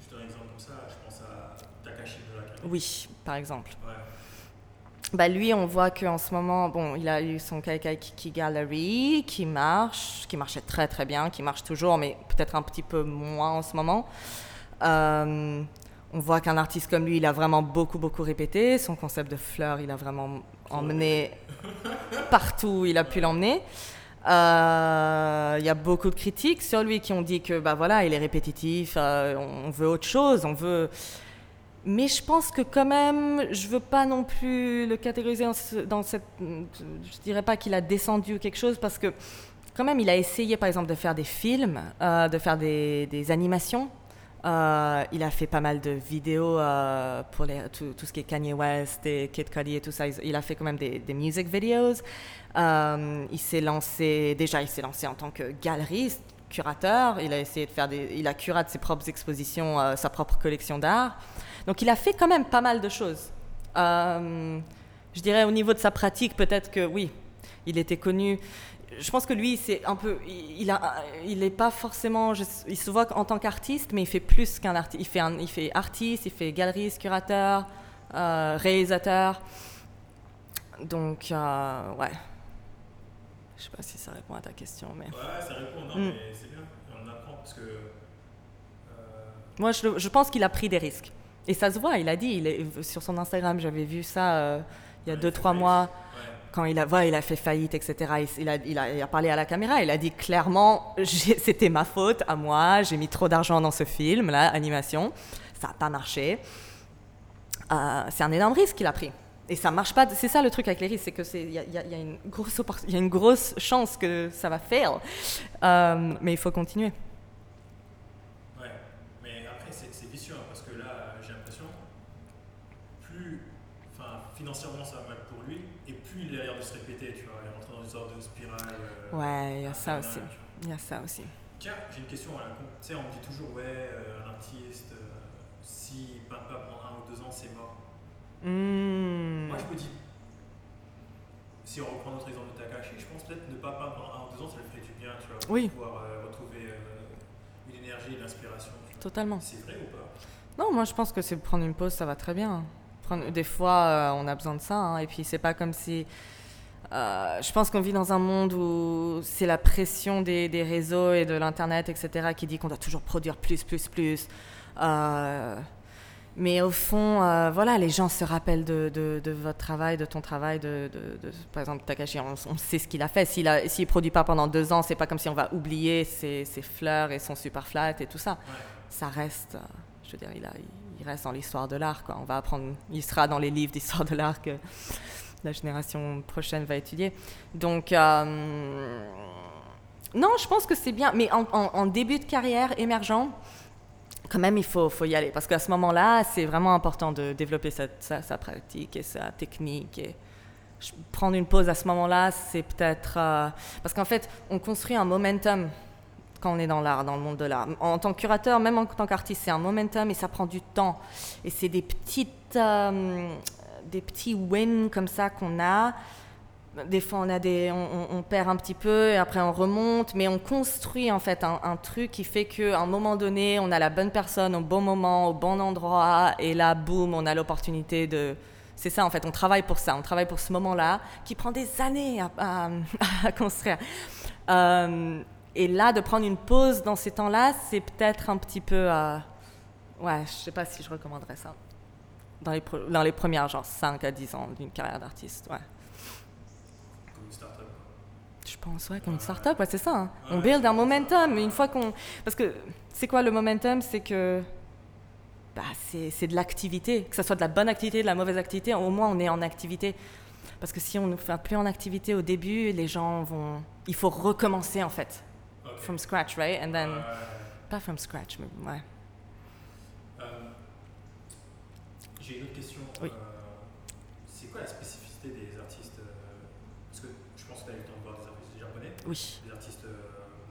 Je donne un exemple comme ça, je pense à Takashi Murakami. Oui, par exemple. Ouais bah lui, on voit qu'en ce moment, bon, il a eu son Kiki Gallery qui marche, qui marchait très très bien, qui marche toujours, mais peut-être un petit peu moins en ce moment. Euh, on voit qu'un artiste comme lui, il a vraiment beaucoup beaucoup répété. Son concept de fleurs, il a vraiment emmené partout, il a pu l'emmener. Euh, il y a beaucoup de critiques sur lui qui ont dit que bah voilà, il est répétitif, euh, on veut autre chose, on veut mais je pense que quand même, je veux pas non plus le catégoriser dans cette... Je dirais pas qu'il a descendu ou quelque chose, parce que quand même, il a essayé, par exemple, de faire des films, euh, de faire des, animations. Euh, il a fait pas mal de vidéos euh, pour les, tout, ce qui est Kanye West et Kid Cudi et tout ça. Il a fait quand même des music videos. il s'est lancé, déjà, il s'est lancé en tant que galeriste, curateur. Il a essayé de faire des, il a curaté ses propres expositions, sa propre collection d'art. Donc il a fait quand même pas mal de choses. Euh, je dirais au niveau de sa pratique, peut-être que oui, il était connu. Je pense que lui, c'est un peu, il a, il n'est pas forcément, il se voit en tant qu'artiste, mais il fait plus qu'un artiste. Il fait, il fait artiste, il fait galeriste, curateur, euh, réalisateur. Donc euh, ouais, je sais pas si ça répond à ta question, mais. Ouais, ça répond, non, mm. mais c'est bien, on apprend parce que. Moi, je, je pense qu'il a pris des risques. Et ça se voit, il a dit, il est, sur son Instagram, j'avais vu ça euh, il y a 2-3 mois, quand il a, voilà, il a fait faillite, etc. Il, a, il, a, parlé à la caméra, il a dit clairement, c'était ma faute, à moi, j'ai mis trop d'argent dans ce film, là, animation, ça n'a pas marché. Euh, c'est un énorme risque qu'il a pris. Et ça marche pas. C'est ça le truc avec les risques, c'est que c'est il y, y, a une grosse il y a une grosse chance que ça va fail, euh, mais il faut continuer. financièrement ça va mal pour lui, et puis il a l'air de se répéter, tu vois, il est rentré dans une sorte de spirale. Euh, ouais, il y a ça aussi. Il y a ça aussi. Tiens, j'ai une question à la con. Tu sais, on me dit toujours, ouais, euh, un artiste, euh, s'il peint pas pendant un ou deux ans, c'est mort. Hmm. Moi, je me dis, si on reprend notre exemple de Takashi, je pense peut-être ne pas peindre un ou deux ans, ça lui ferait du bien, tu vois, pour oui. pouvoir retrouver une énergie, une inspiration. Totalement. C'est vrai ou pas? Non, moi je pense que c'est prendre une pause, ça va très bien. Des fois, euh, on a besoin de ça. Hein, et puis, c'est pas comme si. Euh, je pense qu'on vit dans un monde où c'est la pression des, des, réseaux et de l'Internet, etc., qui dit qu'on doit toujours produire plus, plus, plus. Euh, mais au fond, voilà, les gens se rappellent de, de, votre travail, de ton travail, de, par exemple Takashi, on, sait ce qu'il a fait. S'il ne produit pas pendant deux ans, c'est pas comme si on va oublier ses, ses, fleurs et son super flat et tout ça. Ça reste, je veux dire, il a, il reste dans l'histoire de l'art. On va apprendre, il sera dans les livres d'histoire de l'art que la génération prochaine va étudier. Donc, euh, non, je pense que c'est bien, mais en, en- en début de carrière émergent, quand même, il faut, y aller. Parce qu'à ce moment-là, c'est vraiment important de développer sa, pratique et sa technique. Et prendre une pause à ce moment-là, c'est peut-être... euh, parce qu'en fait, on construit un momentum quand on est dans l'art, dans le monde de l'art. En tant que curateur, même en tant qu'artiste, c'est un momentum et ça prend du temps. Et c'est des euh, des petits wins comme ça qu'on a. Des fois, on, a des, on, on- perd un petit peu et après on remonte, mais on construit en fait un, truc qui fait qu'à un moment donné, on a la bonne personne au bon moment, au bon endroit, et là, boum, on a l'opportunité de. C'est ça en fait, on travaille pour ça, on travaille pour ce moment-là qui prend des années à, construire. Euh, et là, de prendre une pause dans ces temps-là, c'est peut-être un petit peu. euh, ouais, je sais pas si je recommanderais ça. Dans les, dans les premières, genre 5 à 10 ans d'une carrière d'artiste, ouais. Comme une start-up. Je pense, ouais, comme une start-up, ouais, c'est ça. hein. On build un momentum. Une fois qu'on. Parce que c'est quoi le momentum? C'est que. Bah, c'est de l'activité. Que ce soit de la bonne activité, de la mauvaise activité, au moins on est en activité. Parce que si on ne fait plus en activité au début, les gens vont. Il faut recommencer en fait. From scratch, right? And then. Pas from scratch, mais ouais. Euh, J'ai une autre question. Oui. Euh, c'est quoi la spécificité des artistes euh, Parce que je pense que tu as eu le temps de voir des artistes japonais, Oui, des artistes euh,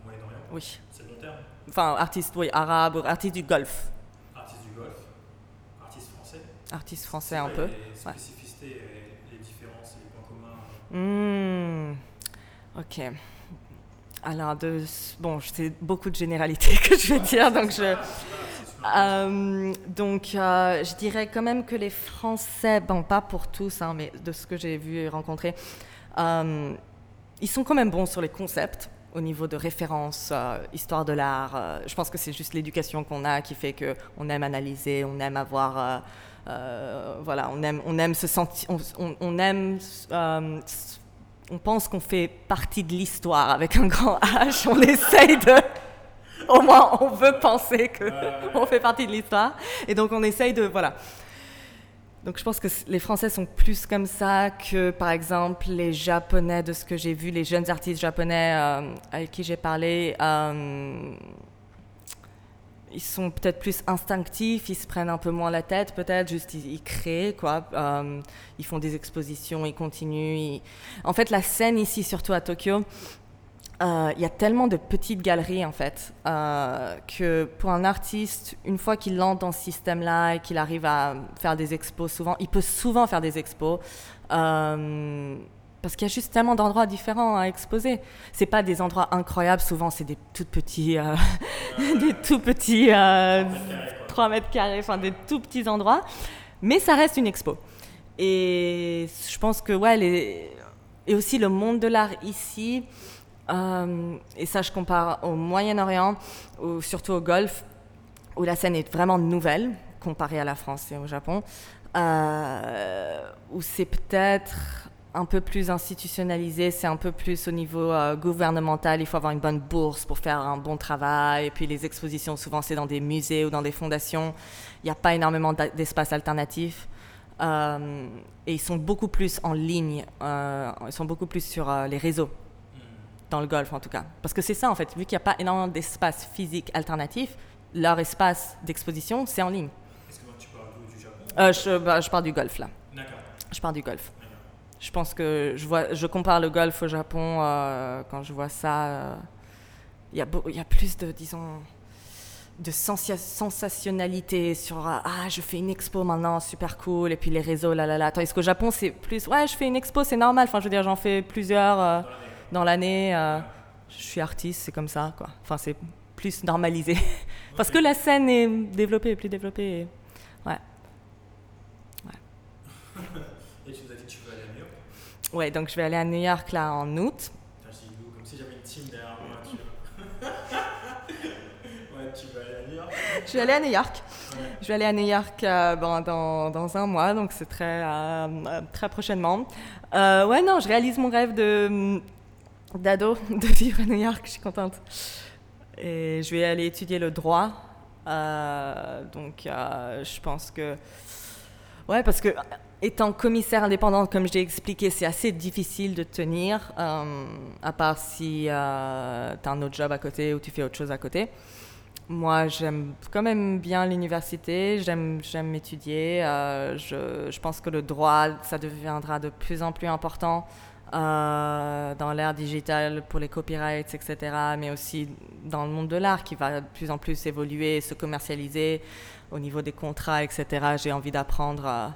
Moyen-Orient. oui. C'est le long terme. Enfin, artiste, oui, arabe, ou artiste du golf. Artistes du Golfe, artistes français. Artiste français un peu. Les Ouais. spécificités, et les différences et les points communs. Hmm, Ok. Alors, de, bon, c'est beaucoup de généralités que je vais dire, donc je. Euh, donc, euh, je dirais quand même que les Français, bon, pas pour tous, hein, mais de ce que j'ai vu et rencontré, euh, ils sont quand même bons sur les concepts au niveau de référence, euh, histoire de l'art. euh, je pense que c'est juste l'éducation qu'on a qui fait que on aime analyser, on aime avoir, euh, voilà, on aime, on aime se sentir, on, on- on aime, on pense qu'on fait partie de l'histoire avec un grand H. On essaye de au moins on veut penser que on fait partie de l'histoire et donc on essaye de voilà donc je pense que les Français sont plus comme ça que par exemple les Japonais de ce que j'ai vu les jeunes artistes japonais euh, avec qui j'ai parlé euh, ils sont peut-être plus instinctifs, ils se prennent un peu moins la tête, peut-être, juste ils, créent, quoi. Euh, ils font des expositions, ils continuent. En fait, la scène ici, surtout à Tokyo, euh, il y a tellement de petites galeries en fait euh, que pour un artiste, une fois qu'il entre dans ce système-là et qu'il arrive à faire des expos souvent, il peut souvent faire des expos euh, parce qu'il y a juste tellement d'endroits différents à exposer. C'est pas des endroits incroyables, souvent c'est des tout petits, des tout petits euh, 3 mètres carrés, enfin des tout petits endroits, mais ça reste une expo. Et je pense que ouais, et aussi le monde de l'art ici. Euh, et ça, je compare au Moyen-Orient, ou surtout au Golfe, où la scène est vraiment nouvelle, comparée à la France et au Japon, euh, où c'est peut-être un peu plus institutionnalisé, c'est un peu plus au niveau euh, gouvernemental, il faut avoir une bonne bourse pour faire un bon travail, et puis les expositions, souvent c'est dans des musées ou dans des fondations, il n'y a pas énormément alternatifs. Euh, et ils sont beaucoup plus en ligne, ils sont beaucoup plus sur les réseaux dans le golf en tout cas. Parce que c'est ça en fait, vu qu'il n'y a pas énormément d'espace physique alternatif, leur espace d'exposition, c'est en ligne. Est-ce que tu parles Du Japon? Euh, je, bah, je parle du golf là. D'accord. Je parle du golf. d'accord. Je pense que je, vois, je compare le golf au Japon euh, quand je vois ça. euh, Il y, a beau- y a plus de, disons, de sensia- sensationnalité sur euh, Ah, je fais une expo maintenant, super cool, et puis les réseaux, là, là, là. Tandis qu'au Japon, c'est plus Ouais, je fais une expo, c'est normal. Enfin, je veux dire, j'en fais plusieurs euh, dans l'année. euh, je suis artiste, c'est comme ça, quoi. Enfin, c'est plus normalisé. Parce que la scène est développée, plus développée. et- Ouais. Et tu nous as dit que tu veux aller à New York Ouais, donc je vais aller à New York là en août. Putain, je dis nous, comme si j'avais une team derrière moi. Tu ouais, tu veux aller à New York Je vais aller à New York. Ouais. Je vais aller à New York euh, bon, dans, dans un mois, donc c'est très, euh, euh, très prochainement. Euh, ouais, non, je réalise mon rêve de d'ado de vivre à New York, je suis contente. Et je vais aller étudier le droit. Euh, donc, euh, je pense que. Ouais, parce que étant commissaire indépendante, comme je l'ai expliqué, c'est assez difficile de tenir, euh, à part si tu as un autre job à côté ou tu fais autre chose à côté. Moi, j'aime quand même bien l'université, j'aime, j'aime étudier. je, je, pense que le droit, ça deviendra de plus en plus important euh, dans l'ère digitale pour les copyrights, etc., mais aussi dans le monde de l'art qui va de plus en plus évoluer, se commercialiser au niveau des contrats, etc. J'ai envie d'apprendre. Euh,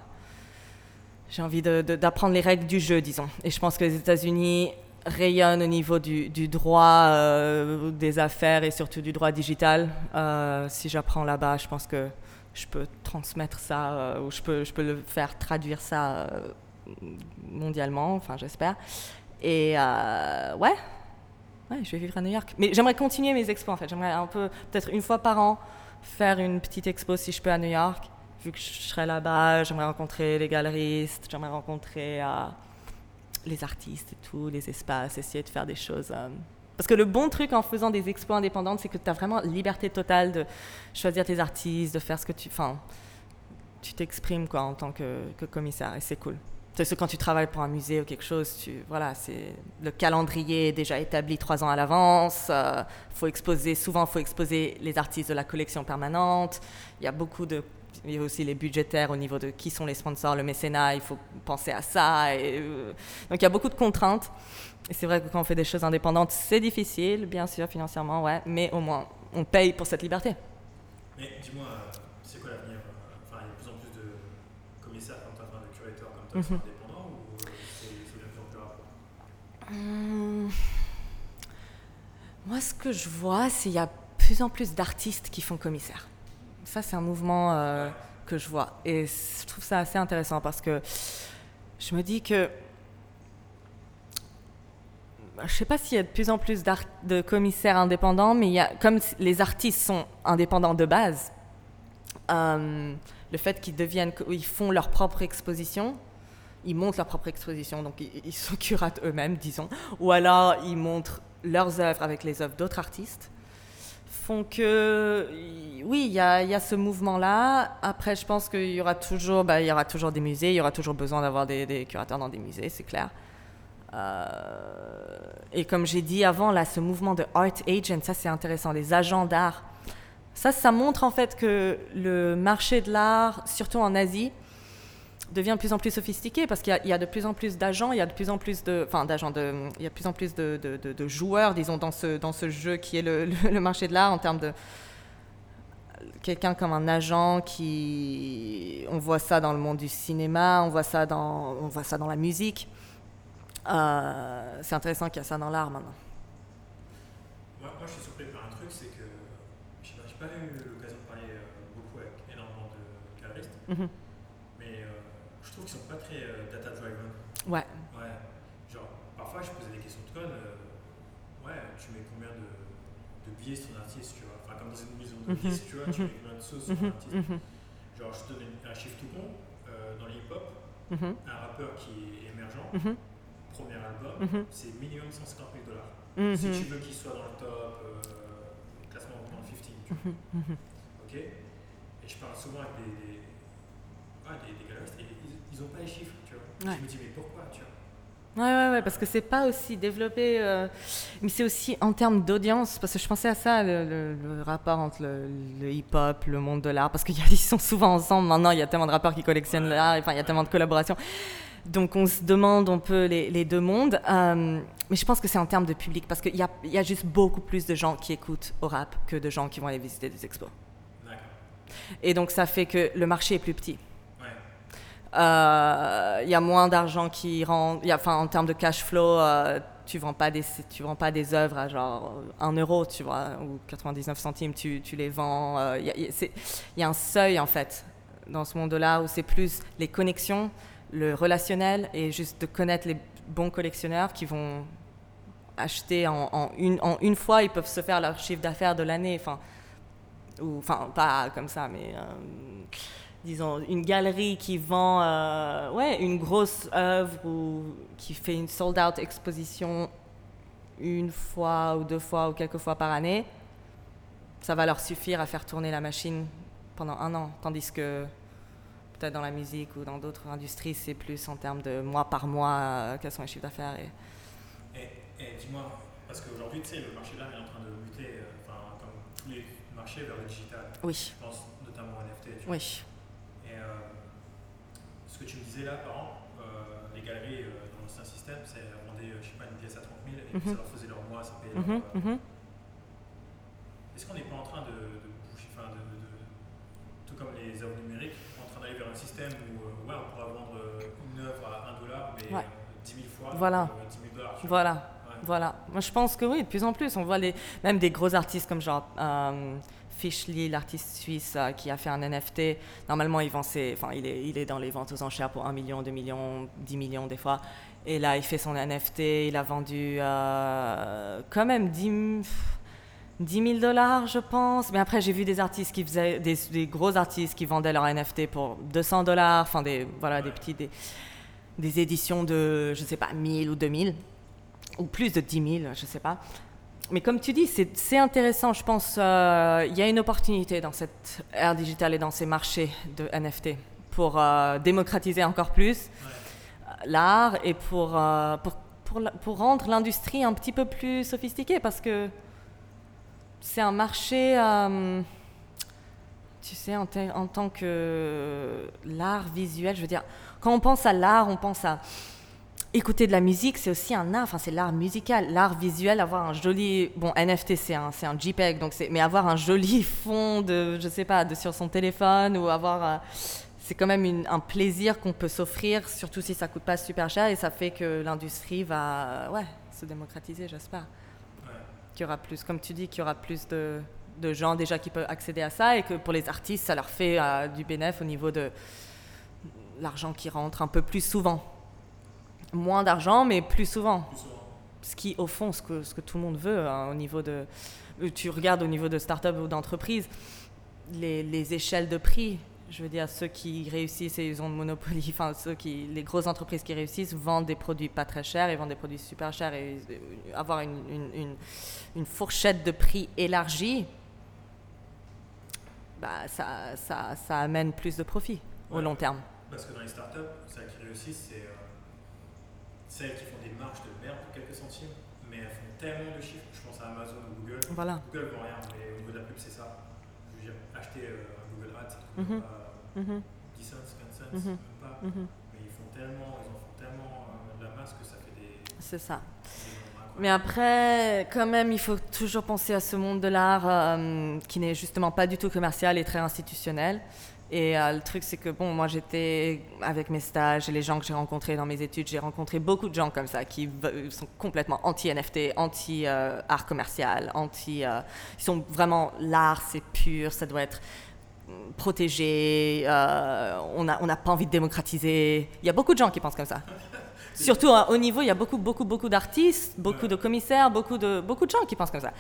j'ai envie d'apprendre les règles du jeu, disons. Et je pense que les États-Unis rayonnent au niveau du, droit euh, des affaires et surtout du droit digital. si j'apprends là-bas, je pense que je peux transmettre ça ou je peux, je peux le faire traduire ça mondialement, enfin j'espère. Et euh, ouais, je vais vivre à New York. Mais j'aimerais continuer mes expos en fait. J'aimerais un peu, peut-être une fois par an, faire une petite expo si je peux à New York. Vu que je serai là-bas, j'aimerais rencontrer les galeristes, j'aimerais rencontrer euh, les artistes et tout, les espaces, essayer de faire des choses. Euh. Parce que le bon truc en faisant des expos indépendantes, c'est que tu as vraiment liberté totale de choisir tes artistes, de faire ce que tu. Enfin, tu t'exprimes quoi en tant que commissaire et c'est cool. C'est que quand tu travailles pour un musée ou quelque chose, tu, voilà, c'est le calendrier est déjà établi trois ans à l'avance. Euh, faut exposer, souvent, faut exposer les artistes de la collection permanente. Il y a beaucoup de, il y a aussi les budgétaires au niveau de qui sont les sponsors, le mécénat. Il faut penser à ça. Euh, donc il y a beaucoup de contraintes. Et c'est vrai que quand on fait des choses indépendantes, c'est difficile, bien sûr, financièrement, ouais, mais au moins on paye pour cette liberté. Mais dis-moi, c'est quoi l'avenir Enfin, il y a de plus en plus de commissaires comme toi, de mhm. euh. Moi, ce que je vois, c'est qu'il y a plus en plus d'artistes qui font commissaire. Ça, c'est un mouvement euh, que je vois. Et je trouve ça assez intéressant parce que je me dis que je ne sais pas s'il y a de plus en plus de commissaires indépendants, mais comme les artistes sont indépendants de base, euh, le fait qu'ils deviennent, ils font leur propre exposition, ils montent leur propre exposition, donc ils, se curatent eux-mêmes, disons, ou alors ils montrent leurs œuvres avec les œuvres d'autres artistes, font que, oui, il y, a, ce mouvement-là. Après, je pense qu'il y aura toujours, bah, y aura toujours des musées, il y aura toujours besoin d'avoir des, curateurs dans des musées, c'est clair. Euh, et comme j'ai dit avant, là, ce mouvement de art agent, ça c'est intéressant, les agents d'art ça, ça montre en fait que le marché de l'art, surtout en Asie, devient de plus en plus sophistiqué parce qu'il y, a de plus en plus d'agents, il y a de plus en plus de, enfin d'agents, de, il y a de plus en plus de, de, joueurs, disons, dans ce, dans ce jeu qui est le, le, marché de l'art en termes de quelqu'un comme un agent qui, on voit ça dans le monde du cinéma, on voit ça dans, on voit ça dans la musique. Euh, c'est intéressant qu'il y a ça dans l'art maintenant. Moi, moi, je suis surpris par un truc, c'est que pas eu l'occasion de parler euh, beaucoup avec énormément de galeristes, mhm. mais euh, je trouve qu'ils sont pas très euh, data-driven. Ouais. Ouais. Genre, parfois je posais des questions de code, ouais, tu mets combien de, de, billets sur un artiste, tu vois. Enfin, comme dans une maison de mm tu vois, tu mhm. mets combien de sauces sur un artiste. Mhm. Genre, je te donne un chiffre tout bon, dans le hip-hop, un rappeur qui est émergent, premier album, c'est minimum 150 000 dollars. Si tu veux qu'il soit dans le top, ok? Et je parle souvent avec des, des, galeristes et ils n'ont pas les chiffres, tu vois. Je me dis, mais pourquoi, tu vois Ouais, ouais, ouais, parce que c'est pas aussi développé, euh, mais c'est aussi en termes d'audience, parce que je pensais à ça, le, rapport entre le, hip-hop, le monde de l'art, parce qu'ils sont souvent ensemble. Maintenant, il y a tellement de rappeurs qui collectionnent l'art, enfin, il y a tellement de collaborations. Donc, on se demande un peu les, les deux mondes. Euh, mais je pense que c'est en termes de public, parce qu'il y a, y a, juste beaucoup plus de gens qui écoutent au rap que de gens qui vont aller visiter des expos. Et donc ça fait que le marché est plus petit. Il euh, y a moins d'argent qui rentre. Enfin, en termes de cash flow, euh, tu vends vends pas des œuvres à genre 1 euro, tu vois, ou 99 centimes, tu, les vends. Il y, a un seuil en fait dans ce monde-là où c'est plus les connexions, le relationnel et juste de connaître les bons collectionneurs qui vont acheter en, une, en une fois, ils peuvent se faire leur chiffre d'affaires de l'année. Enfin, ou, enfin, pas comme ça, mais euh, disons une galerie qui vend euh, ouais, une grosse œuvre ou qui fait une sold-out exposition une fois ou deux fois ou quelques fois par année, ça va leur suffire à faire tourner la machine pendant un an. Tandis que peut-être dans la musique ou dans d'autres industries, c'est plus en termes de mois par mois, euh, quels sont les chiffres d'affaires. Et... Et, dis-moi, parce qu'aujourd'hui, tu sais, le marché de l'art est en train de muter, euh, enfin, comme tous les marchés, vers le digital. Oui. Je pense notamment au NFT. Tu oui. Que tu me disais là, par exemple, les galeries dans l'ancien système, c'est vendaient, je sais pas, une pièce à 30 000 et mhm. ça leur faisait leur mois, ça payait leur, mhm, mhm. Est-ce qu'on n'est pas en train de, bouger, enfin de, tout comme les œuvres numériques, en train d'aller vers un système où euh, ouais, on pourra vendre une œuvre à 1 dollar, mais 10 000 fois voilà. 10 000 dollars. Voilà. Voilà. Moi, je pense que oui, de plus en plus, on voit les, même des gros artistes comme genre euh, Fishley, l'artiste suisse euh, qui a fait un NFT. Normalement, il, vend enfin, il, est, il est dans les ventes aux enchères pour 1 million, 2 millions, 10 millions des fois. Et là, il fait son NFT. Il a vendu quand même 10 10 000 dollars, je pense. Mais après, j'ai vu des artistes qui faisaient, des, gros artistes qui vendaient leur NFT pour 200 dollars, enfin des, voilà, des petits, des, éditions de, je sais pas, 1000 ou 2000, ou plus de 10 000, je sais pas. Mais comme tu dis, c'est intéressant, je pense, euh, il y a une opportunité dans cette ère digitale et dans ces marchés de NFT pour euh, démocratiser encore plus l'art et pour, euh, pour, pour, pour rendre l'industrie un petit peu plus sophistiquée parce que c'est un marché, euh, tu sais, en, tant que l'art visuel, je veux dire, quand on pense à l'art, on pense à écouter de la musique, c'est aussi un art, enfin c'est l'art musical, l'art visuel, avoir un joli, bon NFT c'est un, c'est un JPEG, donc c'est, mais avoir un joli fond de, je sais pas, de sur son téléphone ou avoir, euh, c'est quand même un plaisir qu'on peut s'offrir, surtout si ça coûte pas super cher et ça fait que l'industrie va, ouais, se démocratiser, j'espère qu'il y aura plus, comme tu dis, qu'il y aura plus de, de, gens déjà qui peuvent accéder à ça et que pour les artistes, ça leur fait euh, du bénéfice au niveau de l'argent qui rentre un peu plus souvent. Moins d'argent, mais plus souvent. Ce qui, au fond, ce que, ce que tout le monde veut hein, au niveau de. Tu regardes au niveau de start-up ou d'entreprise, les, les échelles de prix je veux dire, ceux qui réussissent et ils ont le monopole, enfin, ceux qui, les grosses entreprises qui réussissent vendent des produits pas très chers, ils vendent des produits super chers et euh, avoir une, une, fourchette de prix élargie, bah, ça, ça, ça amène plus de profit au long terme. Parce que dans les startups, celles qui réussissent, c'est euh, celles qui font des marges de merde quelques centimes, mais elles font tellement de chiffres. Je pense à Amazon ou Google. Voilà. Google vend rien, mais au niveau de la pub, c'est ça. Je veux dire, acheter euh, un Google Ads, c'est pas 10 cents, 15 cents, même pas. Mais ils font tellement, ils en font tellement euh, de la masse que ça fait des. C'est ça. Mais après, quand même, il faut toujours penser à ce monde de l'art euh, qui n'est justement pas du tout commercial et très institutionnel. Et euh, le truc, c'est que, bon, moi, j'étais avec mes stages et les gens que j'ai rencontrés dans mes études, j'ai rencontré beaucoup de gens comme ça qui sont complètement anti-NFT, anti-art commercial, anti. ils sont vraiment. L'art, c'est pur, ça doit être protégé, euh, on n'a on pas envie de démocratiser. Il y a beaucoup de gens qui pensent comme ça. Surtout hein, au niveau, il y a beaucoup, beaucoup, beaucoup d'artistes, beaucoup de commissaires, beaucoup de, beaucoup de gens qui pensent comme ça.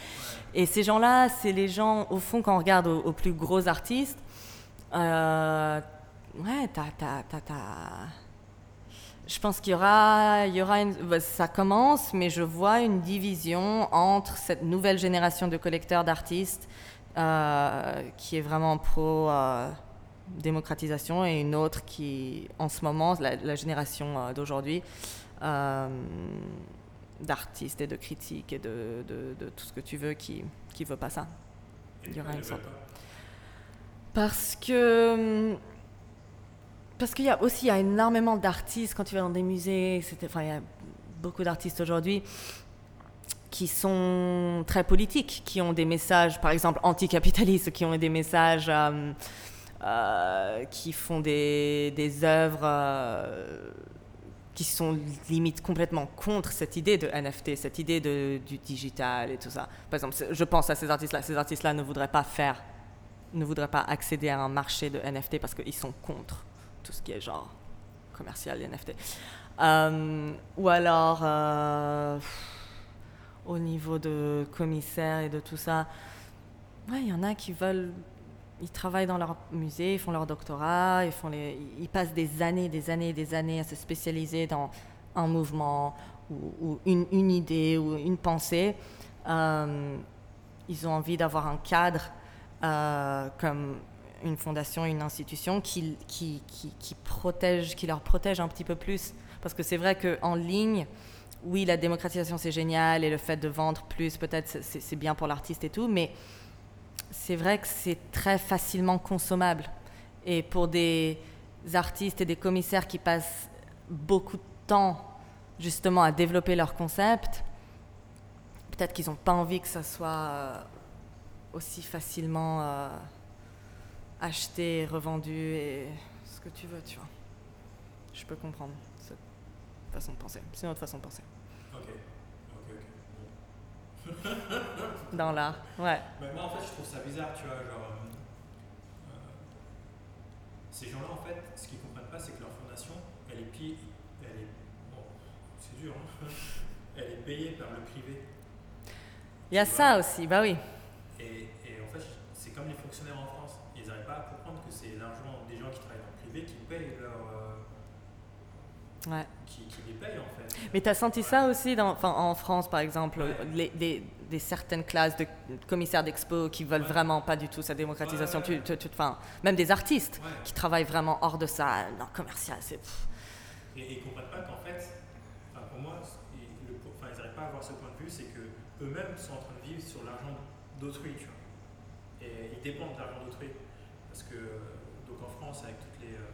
Et ces gens-là, c'est les gens, au fond, quand on regarde aux, plus gros artistes, euh, ouais, Je pense qu'il y aura, il y aura une, bah, ça commence, mais je vois une division entre cette nouvelle génération de collecteurs d'artistes euh, qui est vraiment pro euh, et une autre qui, en ce moment, la, génération d'aujourd'hui, d'artistes et de critiques et de, de, tout ce que tu veux qui qui veut pas ça. Il y aura une sorte. Parce que parce qu'il y a aussi y a énormément d'artistes quand tu vas dans des musées, enfin il y a beaucoup d'artistes aujourd'hui qui sont très politiques, qui ont des messages, par exemple, anticapitalistes, qui ont des messages, euh, euh, qui font des, des œuvres euh, qui sont limite complètement contre cette idée de NFT, cette idée de, du digital et tout ça. Par exemple, je pense à ces artistes-là. Ces artistes-là ne voudraient pas faire, ne voudraient pas accéder à un marché de NFT parce qu'ils sont contre tout ce qui est genre commercial NFT. ou alors au niveau de commissaire et de tout ça. Il y en a qui veulent. Ils travaillent dans leur musée, ils font leur doctorat, ils, font ils passent des années, des années, des années à se spécialiser dans un mouvement ou, une, une, idée ou une pensée. Euh, ils ont envie d'avoir un cadre euh, comme une fondation, une institution qui, qui, qui, qui protège, qui leur protège un petit peu plus. Parce que c'est vrai qu'en ligne, oui, la démocratisation c'est génial et le fait de vendre plus, peut-être c'est bien pour l'artiste et tout, mais c'est vrai que c'est très facilement consommable. Et pour des artistes et des commissaires qui passent beaucoup de temps justement à développer leur concept, peut-être qu'ils n'ont pas envie que ça soit euh, aussi facilement euh, acheté, revendu et ce que tu veux, tu vois. Je peux comprendre cette façon de penser. C'est notre façon de penser. Ok, ok, ok. Dans l'art, ouais. Mais moi, en fait, je trouve ça bizarre, tu vois, genre. euh, ces gens-là, en fait, ce qu'ils comprennent pas, c'est que leur fondation, elle est payée. Elle est. Bon, c'est dur, hein. Elle est payée par le privé. Il y a ça aussi, bah oui. Et, et en fait, c'est comme les fonctionnaires en France. Ils n'arrivent pas à comprendre que c'est l'argent des gens qui travaillent dans le privé qui payent leur. euh, Ouais. qui, qui les payent, en fait. Mais tu as senti ça aussi dans, en France, par exemple, les, des, des certaines classes de commissaires d'expo qui veulent vraiment pas du tout sa démocratisation. Tu- tu- tu- même des artistes qui travaillent vraiment hors de ça, dans le commercial. C'est. Et, et ils comprennent pas qu'en fait, pour moi, ils n'arrivent pas à avoir ce point de vue, c'est que eux-mêmes sont en train de vivre sur l'argent d'autrui, tu vois. Et ils dépendent de l'argent d'autrui. Parce que, donc en France, avec toutes les. euh,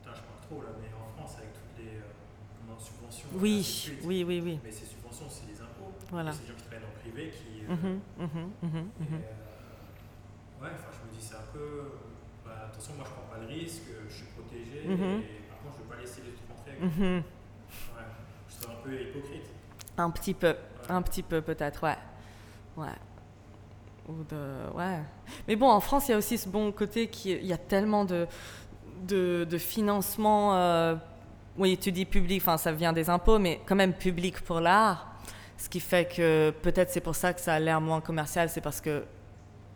putain, je parle trop là, mais en France, avec toutes les euh, comment, subventions. oui, suite, oui, oui, oui. Mais ces subventions, c'est les impôts. Voilà. C'est des gens qui travaillent le privé qui. mhm, et, mhm. euh, ouais, enfin, je me dis, c'est un peu. Bah, attention, moi, je prends pas de risque, je suis protégé, Mhm. et par contre, je vais pas laisser les autres rentrer. Mhm. Ouais, je suis un peu hypocrite. Un petit peu, un petit peu peut-être, ouais. Ouais. Ou de, ouais. Mais bon, en France, il y a aussi ce bon côté qui, il y a tellement de, de, de financement. euh, oui, tu dis public, enfin, ça vient des impôts, mais quand même public pour l'art. Ce qui fait que peut-être c'est pour ça que ça a l'air moins commercial, c'est parce que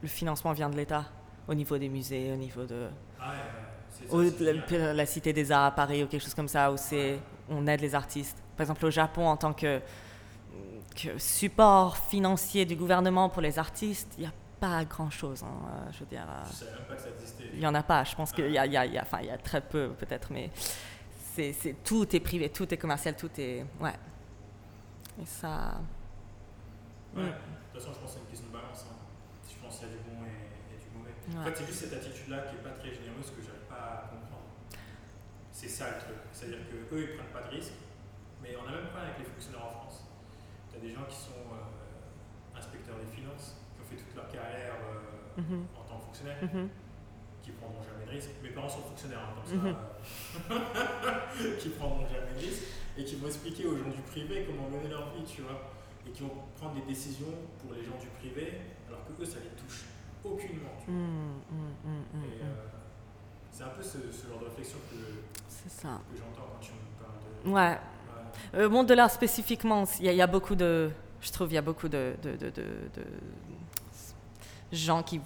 le financement vient de l'État, au niveau des musées, au niveau de, Ah ouais, ça, la, la Cité des Arts à Paris ou quelque chose comme ça, où c'est, on aide les artistes. Par exemple, au Japon, en tant que support financier du gouvernement pour les artistes, il n'y a pas grand-chose. hein, euh, je veux dire, euh, Je même pas que ça existait. il n'y en a pas. Je pense qu'il y a, il y y enfin, y a très peu, peut-être, mais c'est, tout est privé, tout est commercial, tout est... Ouais. Et ça... Ouais. Mm. De toute façon, je pense que c'est une question de balance. hein. Je pense qu'il y a du bon et, et du mauvais. En fait, c'est juste cette attitude-là qui est pas très généreuse que j'arrive pas à comprendre. C'est ça le truc. C'est-à-dire que eux, ils prennent pas de risques. Mais on a même pas avec les fonctionnaires en France. Des gens qui sont euh, inspecteurs des finances, qui ont fait toute leur carrière euh, Mhm. en tant que fonctionnaire, Mhm. qui prendront jamais de risques. Mes parents sont fonctionnaires, hein, comme Mhm. ça, euh, qui prendront jamais de risques et qui vont expliquer aux gens du privé comment mener leur vie, tu vois, et qui vont prendre des décisions pour les gens du privé, alors que eux, ça les touche aucunement. tu vois. Mm, mm, mm, mm, Et mm. euh, c'est un peu ce, ce genre de réflexion que, j'entends quand tu me parles de. Ouais. Ouais. Euh, monde de l'art spécifiquement, il y, a- beaucoup de, je trouve, il y a beaucoup de, gens qui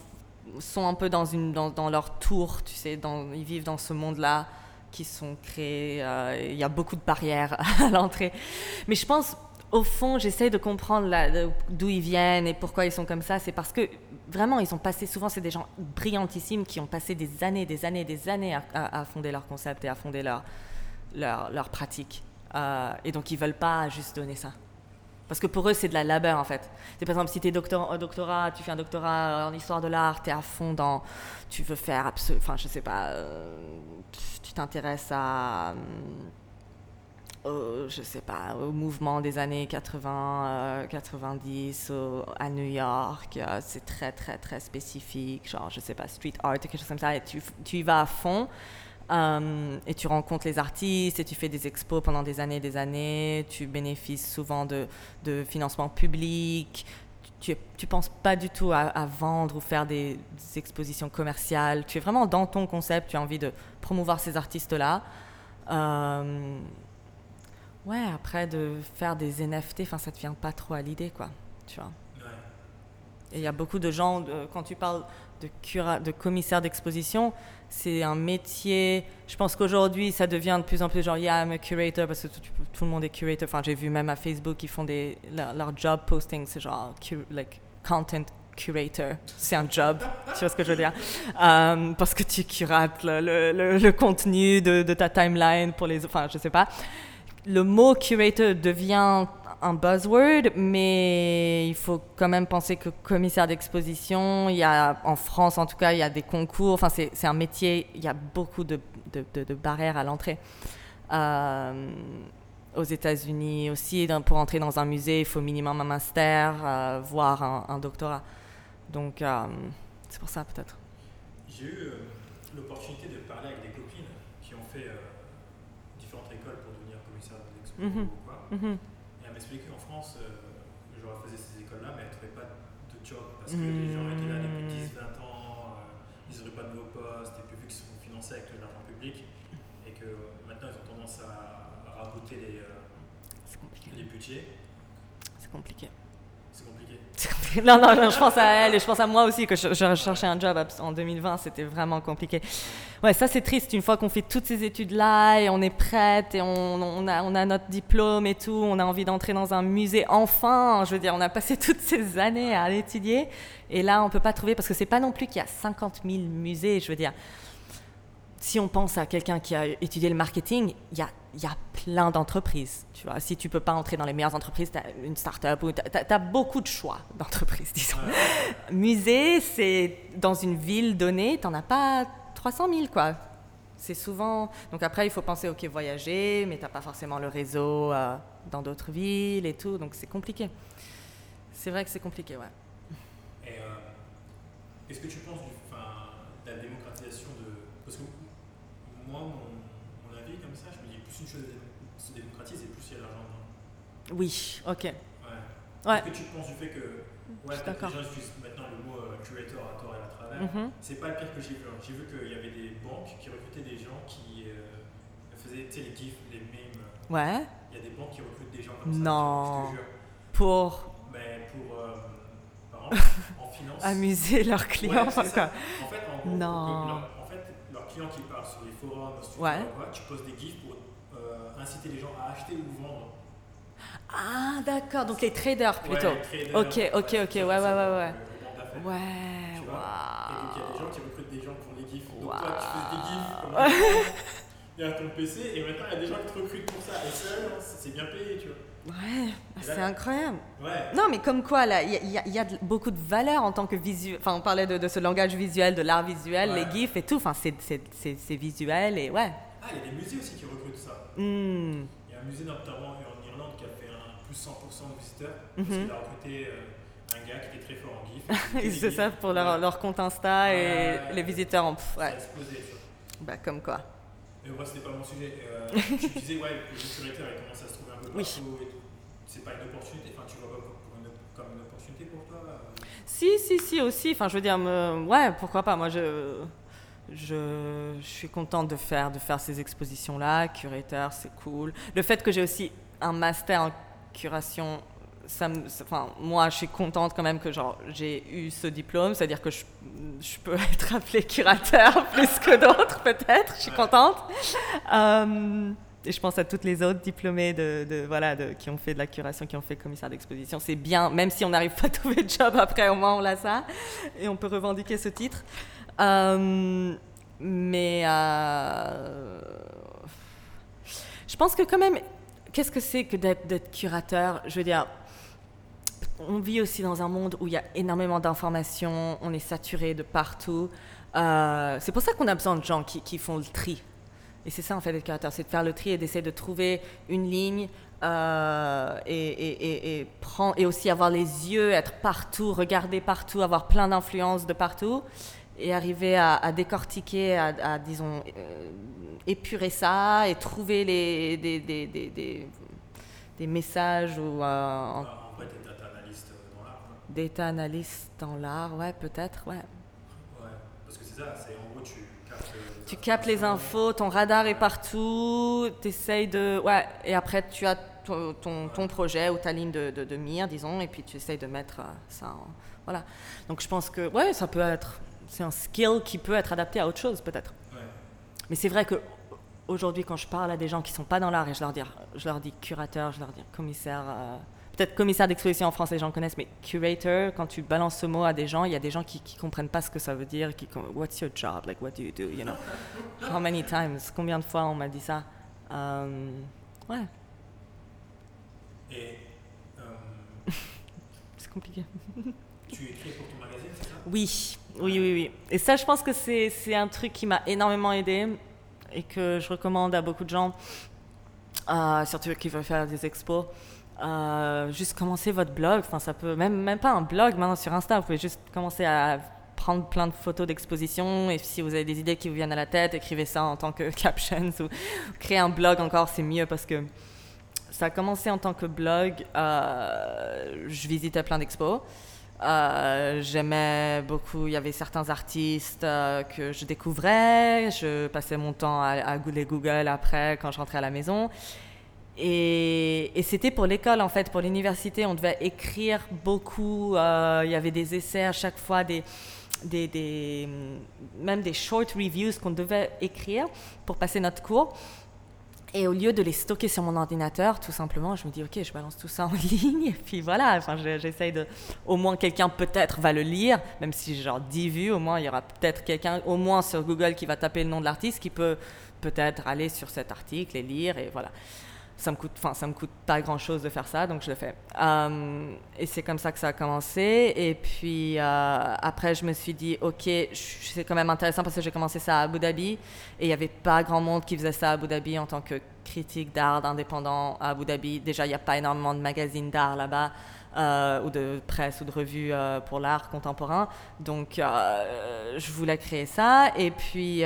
sont un peu dans leur tour, tu sais, ils vivent dans ce monde-là, qui sont créés. euh, Il y a beaucoup de barrières à l'entrée, mais je pense. Au fond, j'essaie de comprendre d'où ils viennent et pourquoi ils sont comme ça. C'est parce que vraiment, ils ont passé, souvent, c'est des gens brillantissimes qui ont passé des années, des années, des années à fonder leur concept et à fonder leur, leur, leur pratique. Euh, et donc, ils veulent pas juste donner ça. Parce que pour eux, c'est de la labeur, en fait. Par exemple, si tu es doctorat, doctorat, tu fais un doctorat en histoire de l'art, tu es à fond dans. Tu veux faire. Enfin, je sais pas. euh, tu t'intéresses à. au- je sais pas, au mouvement des années 80, euh, 90 au- à New York. euh, c'est très, très, très spécifique. Genre, je sais pas, street art, quelque chose comme ça. Et tu, tu y vas à fond. Euh, et tu rencontres les artistes et tu fais des expos pendant des années et des années. Tu bénéficies souvent de, de financement public. Tu ne penses pas du tout à, à vendre ou faire des, des expositions commerciales. Tu es vraiment dans ton concept. Tu as envie de promouvoir ces artistes-là. Euh, ouais, après de faire des NFT, enfin, ça te vient pas trop à l'idée, quoi. Tu vois. Et il y a beaucoup de gens, quand tu parles de, cura, de commissaire d'exposition, c'est un métier. Je pense qu'aujourd'hui, ça devient de plus en plus genre, yeah, I'm a curator, parce que tout, le monde est curator. Enfin, j'ai vu même à Facebook, ils font des. Leur, job posting, c'est genre, like, content curator. C'est un job, tu vois ce que je veux dire? Euh, Parce que tu curates le, le- le- le contenu de, de ta timeline pour les... Enfin, je sais pas. Le mot curator devient un buzzword, mais il faut quand même penser que commissaire d'exposition, il y a, en France en tout cas, il y a des concours, enfin c'est un métier, il y a beaucoup de, de- de- de barrières à l'entrée. Euh, aux États-Unis aussi, dans- pour entrer dans un musée, il faut minimum un master, euh, voire un, un doctorat. Donc euh, c'est pour ça peut-être. J'ai eu l'opportunité de parler avec des copines qui ont fait différentes écoles pour devenir commissaire d'expo Mhm. ou quoi. Mhm. Elle m'expliquait qu'en France, euh, j'aurais fait ces écoles-là, mais elles ne trouvaient pas de job parce que les gens étaient là depuis Mhm. 10-20 ans, euh, ils n'auraient pas de nouveau poste, et puis vu qu'ils sont financés avec de l'argent public, et que maintenant ils ont tendance à, à raboter les, euh, les budgets, C'est compliqué. Compliqué. Non, non, non, je pense à elle et je pense à moi aussi que je, cherchais un job en 2020, c'était vraiment compliqué. Ouais, ça c'est triste, une fois qu'on fait toutes ces études-là et on est prête et on, on a, on a notre diplôme et tout, on a envie d'entrer dans un musée, enfin, je veux dire, on a passé toutes ces années à l'étudier et là on peut pas trouver, parce que c'est pas non plus qu'il y a 50 000 musées, je veux dire. Si on pense à quelqu'un qui a étudié le marketing, il y a, il y a plein d'entreprises. Tu vois, si tu peux pas entrer dans les meilleures entreprises, tu as une start-up ou tu as, beaucoup de choix d'entreprises, disons. Musée, c'est dans une ville donnée, tu n'en as pas 300 000, quoi. C'est souvent. Donc après, il faut penser, ok, voyager, mais tu n'as pas forcément le réseau euh, dans d'autres villes et tout, donc c'est compliqué. C'est vrai que c'est compliqué, ouais. Et euh, qu'est-ce que tu penses du, de la démocratisation de. Parce que moi, mon avis comme ça, je me dis plus une chose se démocratise et plus il y a de l'argent dedans. Oui, ok. Ouais. Ouais. Est-ce que tu penses du fait que ouais, d'accord. les gens utilisent maintenant le mot euh, curator à tort et à travers Mhm. C'est pas le pire que j'ai vu. hein. J'ai vu qu'il y avait des banques qui recrutaient des gens qui euh, faisaient les gifs, les memes. Ouais. Il y a des banques qui recrutent des gens comme ça. Non. Je te jure. Pour Mais pour. euh, par exemple, en finance. amuser leurs clients, Ouais, c'est quoi. ça. En fait, en gros, Non. leur- en fait, leurs clients qui parlent sur les forums, sur Ouais. Quoi, tu poses des gifs pour inciter les gens à acheter ou vendre. Ah, d'accord, donc les traders plutôt. Ouais, les traders, Ok, ok, ok, ouais, ouais, ouais, ouais. Ouais, Tu vois Et donc il y a des gens qui recrutent des gens pour les gifs. Donc Waouh. toi tu fais des gifs derrière ton PC et maintenant il y a des gens qui te recrutent pour ça. Et c'est bien payé, tu vois. Ouais, c'est incroyable. Ouais. Non, mais comme quoi, là, il y, a- y a- de- beaucoup de valeur en tant que visuel. Enfin, on parlait de, de ce langage visuel, de l'art visuel, Ouais. les gifs et tout. Enfin, c'est- visuel et ouais. Ah, il y a des musées aussi qui recrutent ça. Hmm. Il y a un musée notamment en Irlande qui a fait un plus 100% de visiteurs Mhm. parce qu'il a recruté euh, un gars qui était très fort en gif. C'est ça pour leur, leur compte Insta et Ouais. les visiteurs en. pff, Ça a ouais, explosé, vois. bah, comme quoi. Mais moi, c'était pas mon sujet. Euh, tu disais, ouais, le curateur, il commence à se trouver un peu Oui. partout tout. C'est pas une opportunité. Enfin, tu vois pas une- comme une opportunité pour toi euh, Si, si, si, aussi. Enfin, je veux dire, me- ouais, pourquoi pas. Moi, je, je, je suis contente de faire, de faire ces expositions-là. Curateur, c'est cool. Le fait que j'ai aussi un master en curation, ça me, enfin, moi, je suis contente quand même que genre, j'ai eu ce diplôme. C'est-à-dire que je, je peux être appelée curateur plus que d'autres, peut-être. Je suis contente. Euh, et je pense à toutes les autres diplômés de, de- voilà, de, qui ont fait de la curation, qui ont fait commissaire d'exposition. C'est bien, même si on n'arrive pas à trouver de job après, au moins on l'a ça. Et on peut revendiquer ce titre. Euh, mais euh, je pense que quand même, qu'est-ce que c'est que d'être curateur? Je veux dire, on vit aussi dans un monde où il y a énormément d'informations, on est saturé de partout. Euh, c'est pour ça qu'on a besoin de gens qui, font le tri. Et c'est ça en fait d'être curateur, c'est de faire le tri et d'essayer de trouver une ligne euh, et, et aussi avoir les yeux, être partout, regarder partout, avoir plein d'influences de partout et arriver à, à décortiquer, à, à, disons, euh, épurer ça et trouver les, des, des, des, des, messages ou euh, en- bah, En vrai, t'es data analyst euh, dans l'art. data analyst dans l'art, ouais, peut-être, ouais. Ouais. Parce que c'est ça, c'est en gros, tu captes. euh, Tu captes les infos, ton radar est partout, t'essayes de... Ouais, et après tu as ton, ton, ton projet ou ta ligne de, de, de mire, disons, et puis tu essayes de mettre ça en... Voilà. Donc je pense que, ouais, ça peut être... C'est un skill qui peut être adapté à autre chose, peut-être. Ouais. Mais c'est vrai que aujourd'hui, quand je parle à des gens qui sont pas dans l'art et je leur dis, je leur dis curateur, je leur dis commissaire, euh, peut-être commissaire d'exposition en français, les gens connaissent, mais curator, quand tu balances ce mot à des gens, il y a des gens qui ne comprennent pas ce que ça veut dire. Qui, What's your job? Like, what do you do? You know? How many times? Combien de fois on m'a dit ça? Euh, ouais. Et. Euh, c'est compliqué. tu écris pour ton magazine, c'est ça? Oui, oui, oui, oui. Et ça, je pense que c'est un truc qui m'a énormément aidé et que je recommande à beaucoup de gens, euh, surtout qui veulent faire des expos. Euh, juste commencer votre blog. Enfin, ça peut même même pas un blog maintenant sur Insta. Vous pouvez juste commencer à prendre plein de photos d'exposition et si vous avez des idées qui vous viennent à la tête, écrivez ça en tant que captions ou créer un blog encore, c'est mieux parce que ça a commencé en tant que blog. Euh, je visitais plein d'expos. Euh, j'aimais beaucoup, il y avait certains artistes que je découvrais, je passais mon temps à, à Google après quand je rentrais à la maison. Et, c'était pour l'école, en fait, pour l'université. On devait écrire beaucoup. Euh, il y avait des essais à chaque fois, des, des, même des short reviews qu'on devait écrire pour passer notre cours. Et au lieu de les stocker sur mon ordinateur, tout simplement, je me dis, OK, je balance tout ça en ligne. Et puis voilà, j'essaye de. Au moins, quelqu'un peut-être va le lire, même si genre 10 vues, au moins, il y aura peut-être quelqu'un, au moins sur Google, qui va taper le nom de l'artiste, qui peut peut-être aller sur cet article et lire. Et voilà ça me coûte, ça me coûte pas grand chose de faire ça, donc je le fais. Euh, et c'est comme ça que ça a commencé. Et puis euh, après, je me suis dit, ok, c'est quand même intéressant parce que j'ai commencé ça à Abu Dhabi et il n'y avait pas grand monde qui faisait ça à Abu Dhabi en tant que critique d'art indépendant à Abu Dhabi. Déjà, il n'y a pas énormément de magazines d'art là-bas. Euh, ou de presse ou de revue euh, pour l'art contemporain. Donc, euh, je voulais créer ça. Et puis,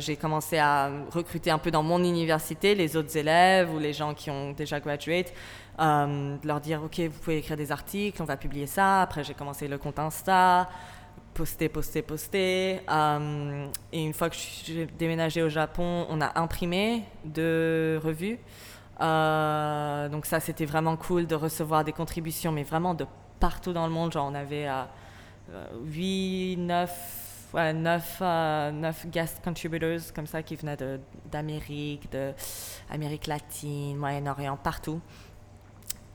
j'ai commencé à recruter un peu dans mon université les autres élèves ou les gens qui ont déjà graduate. leur dire, OK, vous pouvez écrire des articles, on va publier ça. Après, j'ai commencé le compte Insta poster, poster, poster. et une fois que j'ai déménagé au Japon, on a imprimé deux revues. Euh, donc ça, c'était vraiment cool de recevoir des contributions, mais vraiment de partout dans le monde. Genre, on avait 8, 9, 9, guest contributors comme ça qui venaient d'Amérique, d'Amérique latine, Moyen-Orient, partout.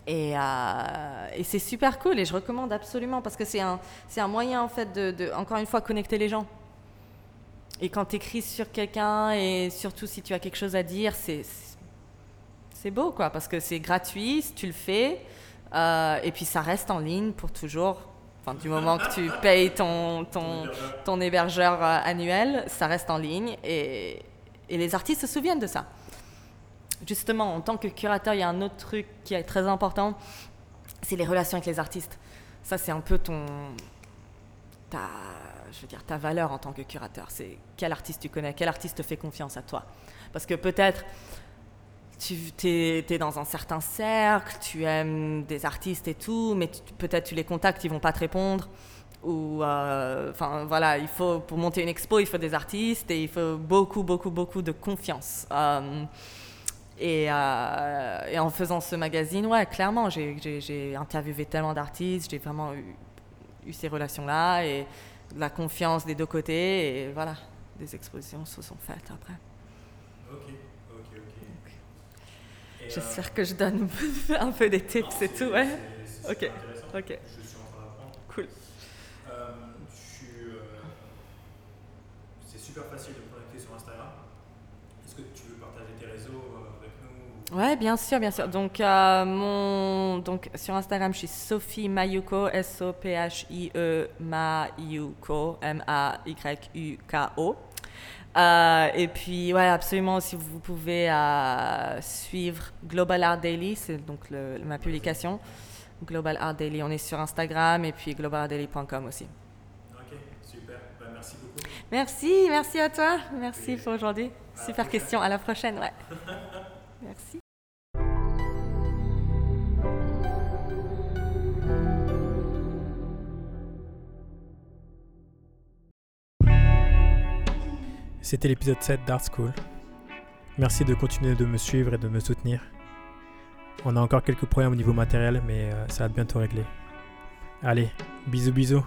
Et, euh, et c'est super cool et je recommande absolument parce que c'est un, un moyen en fait de, de, encore une fois, connecter les gens. Et quand tu écris sur quelqu'un et surtout si tu as quelque chose à dire, c'est c'est beau, quoi, parce que c'est gratuit, tu le fais, euh, et puis ça reste en ligne pour toujours. Enfin, du moment que tu payes ton, ton, ton hébergeur euh, annuel, ça reste en ligne, et, et les artistes se souviennent de ça. Justement, en tant que curateur, il y a un autre truc qui est très important, c'est les relations avec les artistes. Ça, c'est un peu ton... Ta, je veux dire, ta valeur en tant que curateur. C'est quel artiste tu connais, quel artiste te fait confiance à toi. Parce que peut-être tu es, dans un certain cercle, tu aimes des artistes et tout, mais peut-être tu les contactes, ils vont pas te répondre. Ou, euh, enfin voilà, il faut, pour monter une expo, il faut des artistes et il faut beaucoup, beaucoup, beaucoup de confiance. Euh, euh, et, en faisant ce magazine, ouais, clairement, j'ai interviewé tellement d'artistes, j'ai vraiment eu, eu ces relations-là et la confiance des deux côtés. Et voilà, des expositions se sont faites après. Ok. J'espère que je donne un peu des tips et tout, ouais. Ok, ok. Je suis en train d'apprendre. Cool. Euh, euh, c'est super facile de me connecter sur Instagram. Est-ce que tu veux partager tes réseaux euh, avec nous Ouais, bien sûr, bien sûr. Donc, mon, donc sur Instagram, je suis Sophie Mayuko, S-O-P-H-I-E Mayuko, M-A-Y-U-K-O. Euh, et puis, ouais, absolument, si vous pouvez euh, suivre Global Art Daily, c'est donc ma publication. Global Art Daily, on est sur Instagram et puis globalartdaily.com aussi. Ok, super. Ben, merci beaucoup. Merci, merci à toi. Merci pour aujourd'hui. Super question. À la prochaine, ouais. merci. C'était l'épisode 7 d'Art School. Merci de continuer de me suivre et de me soutenir. On a encore quelques problèmes au niveau matériel, mais euh, ça va bientôt régler. Allez, bisous bisous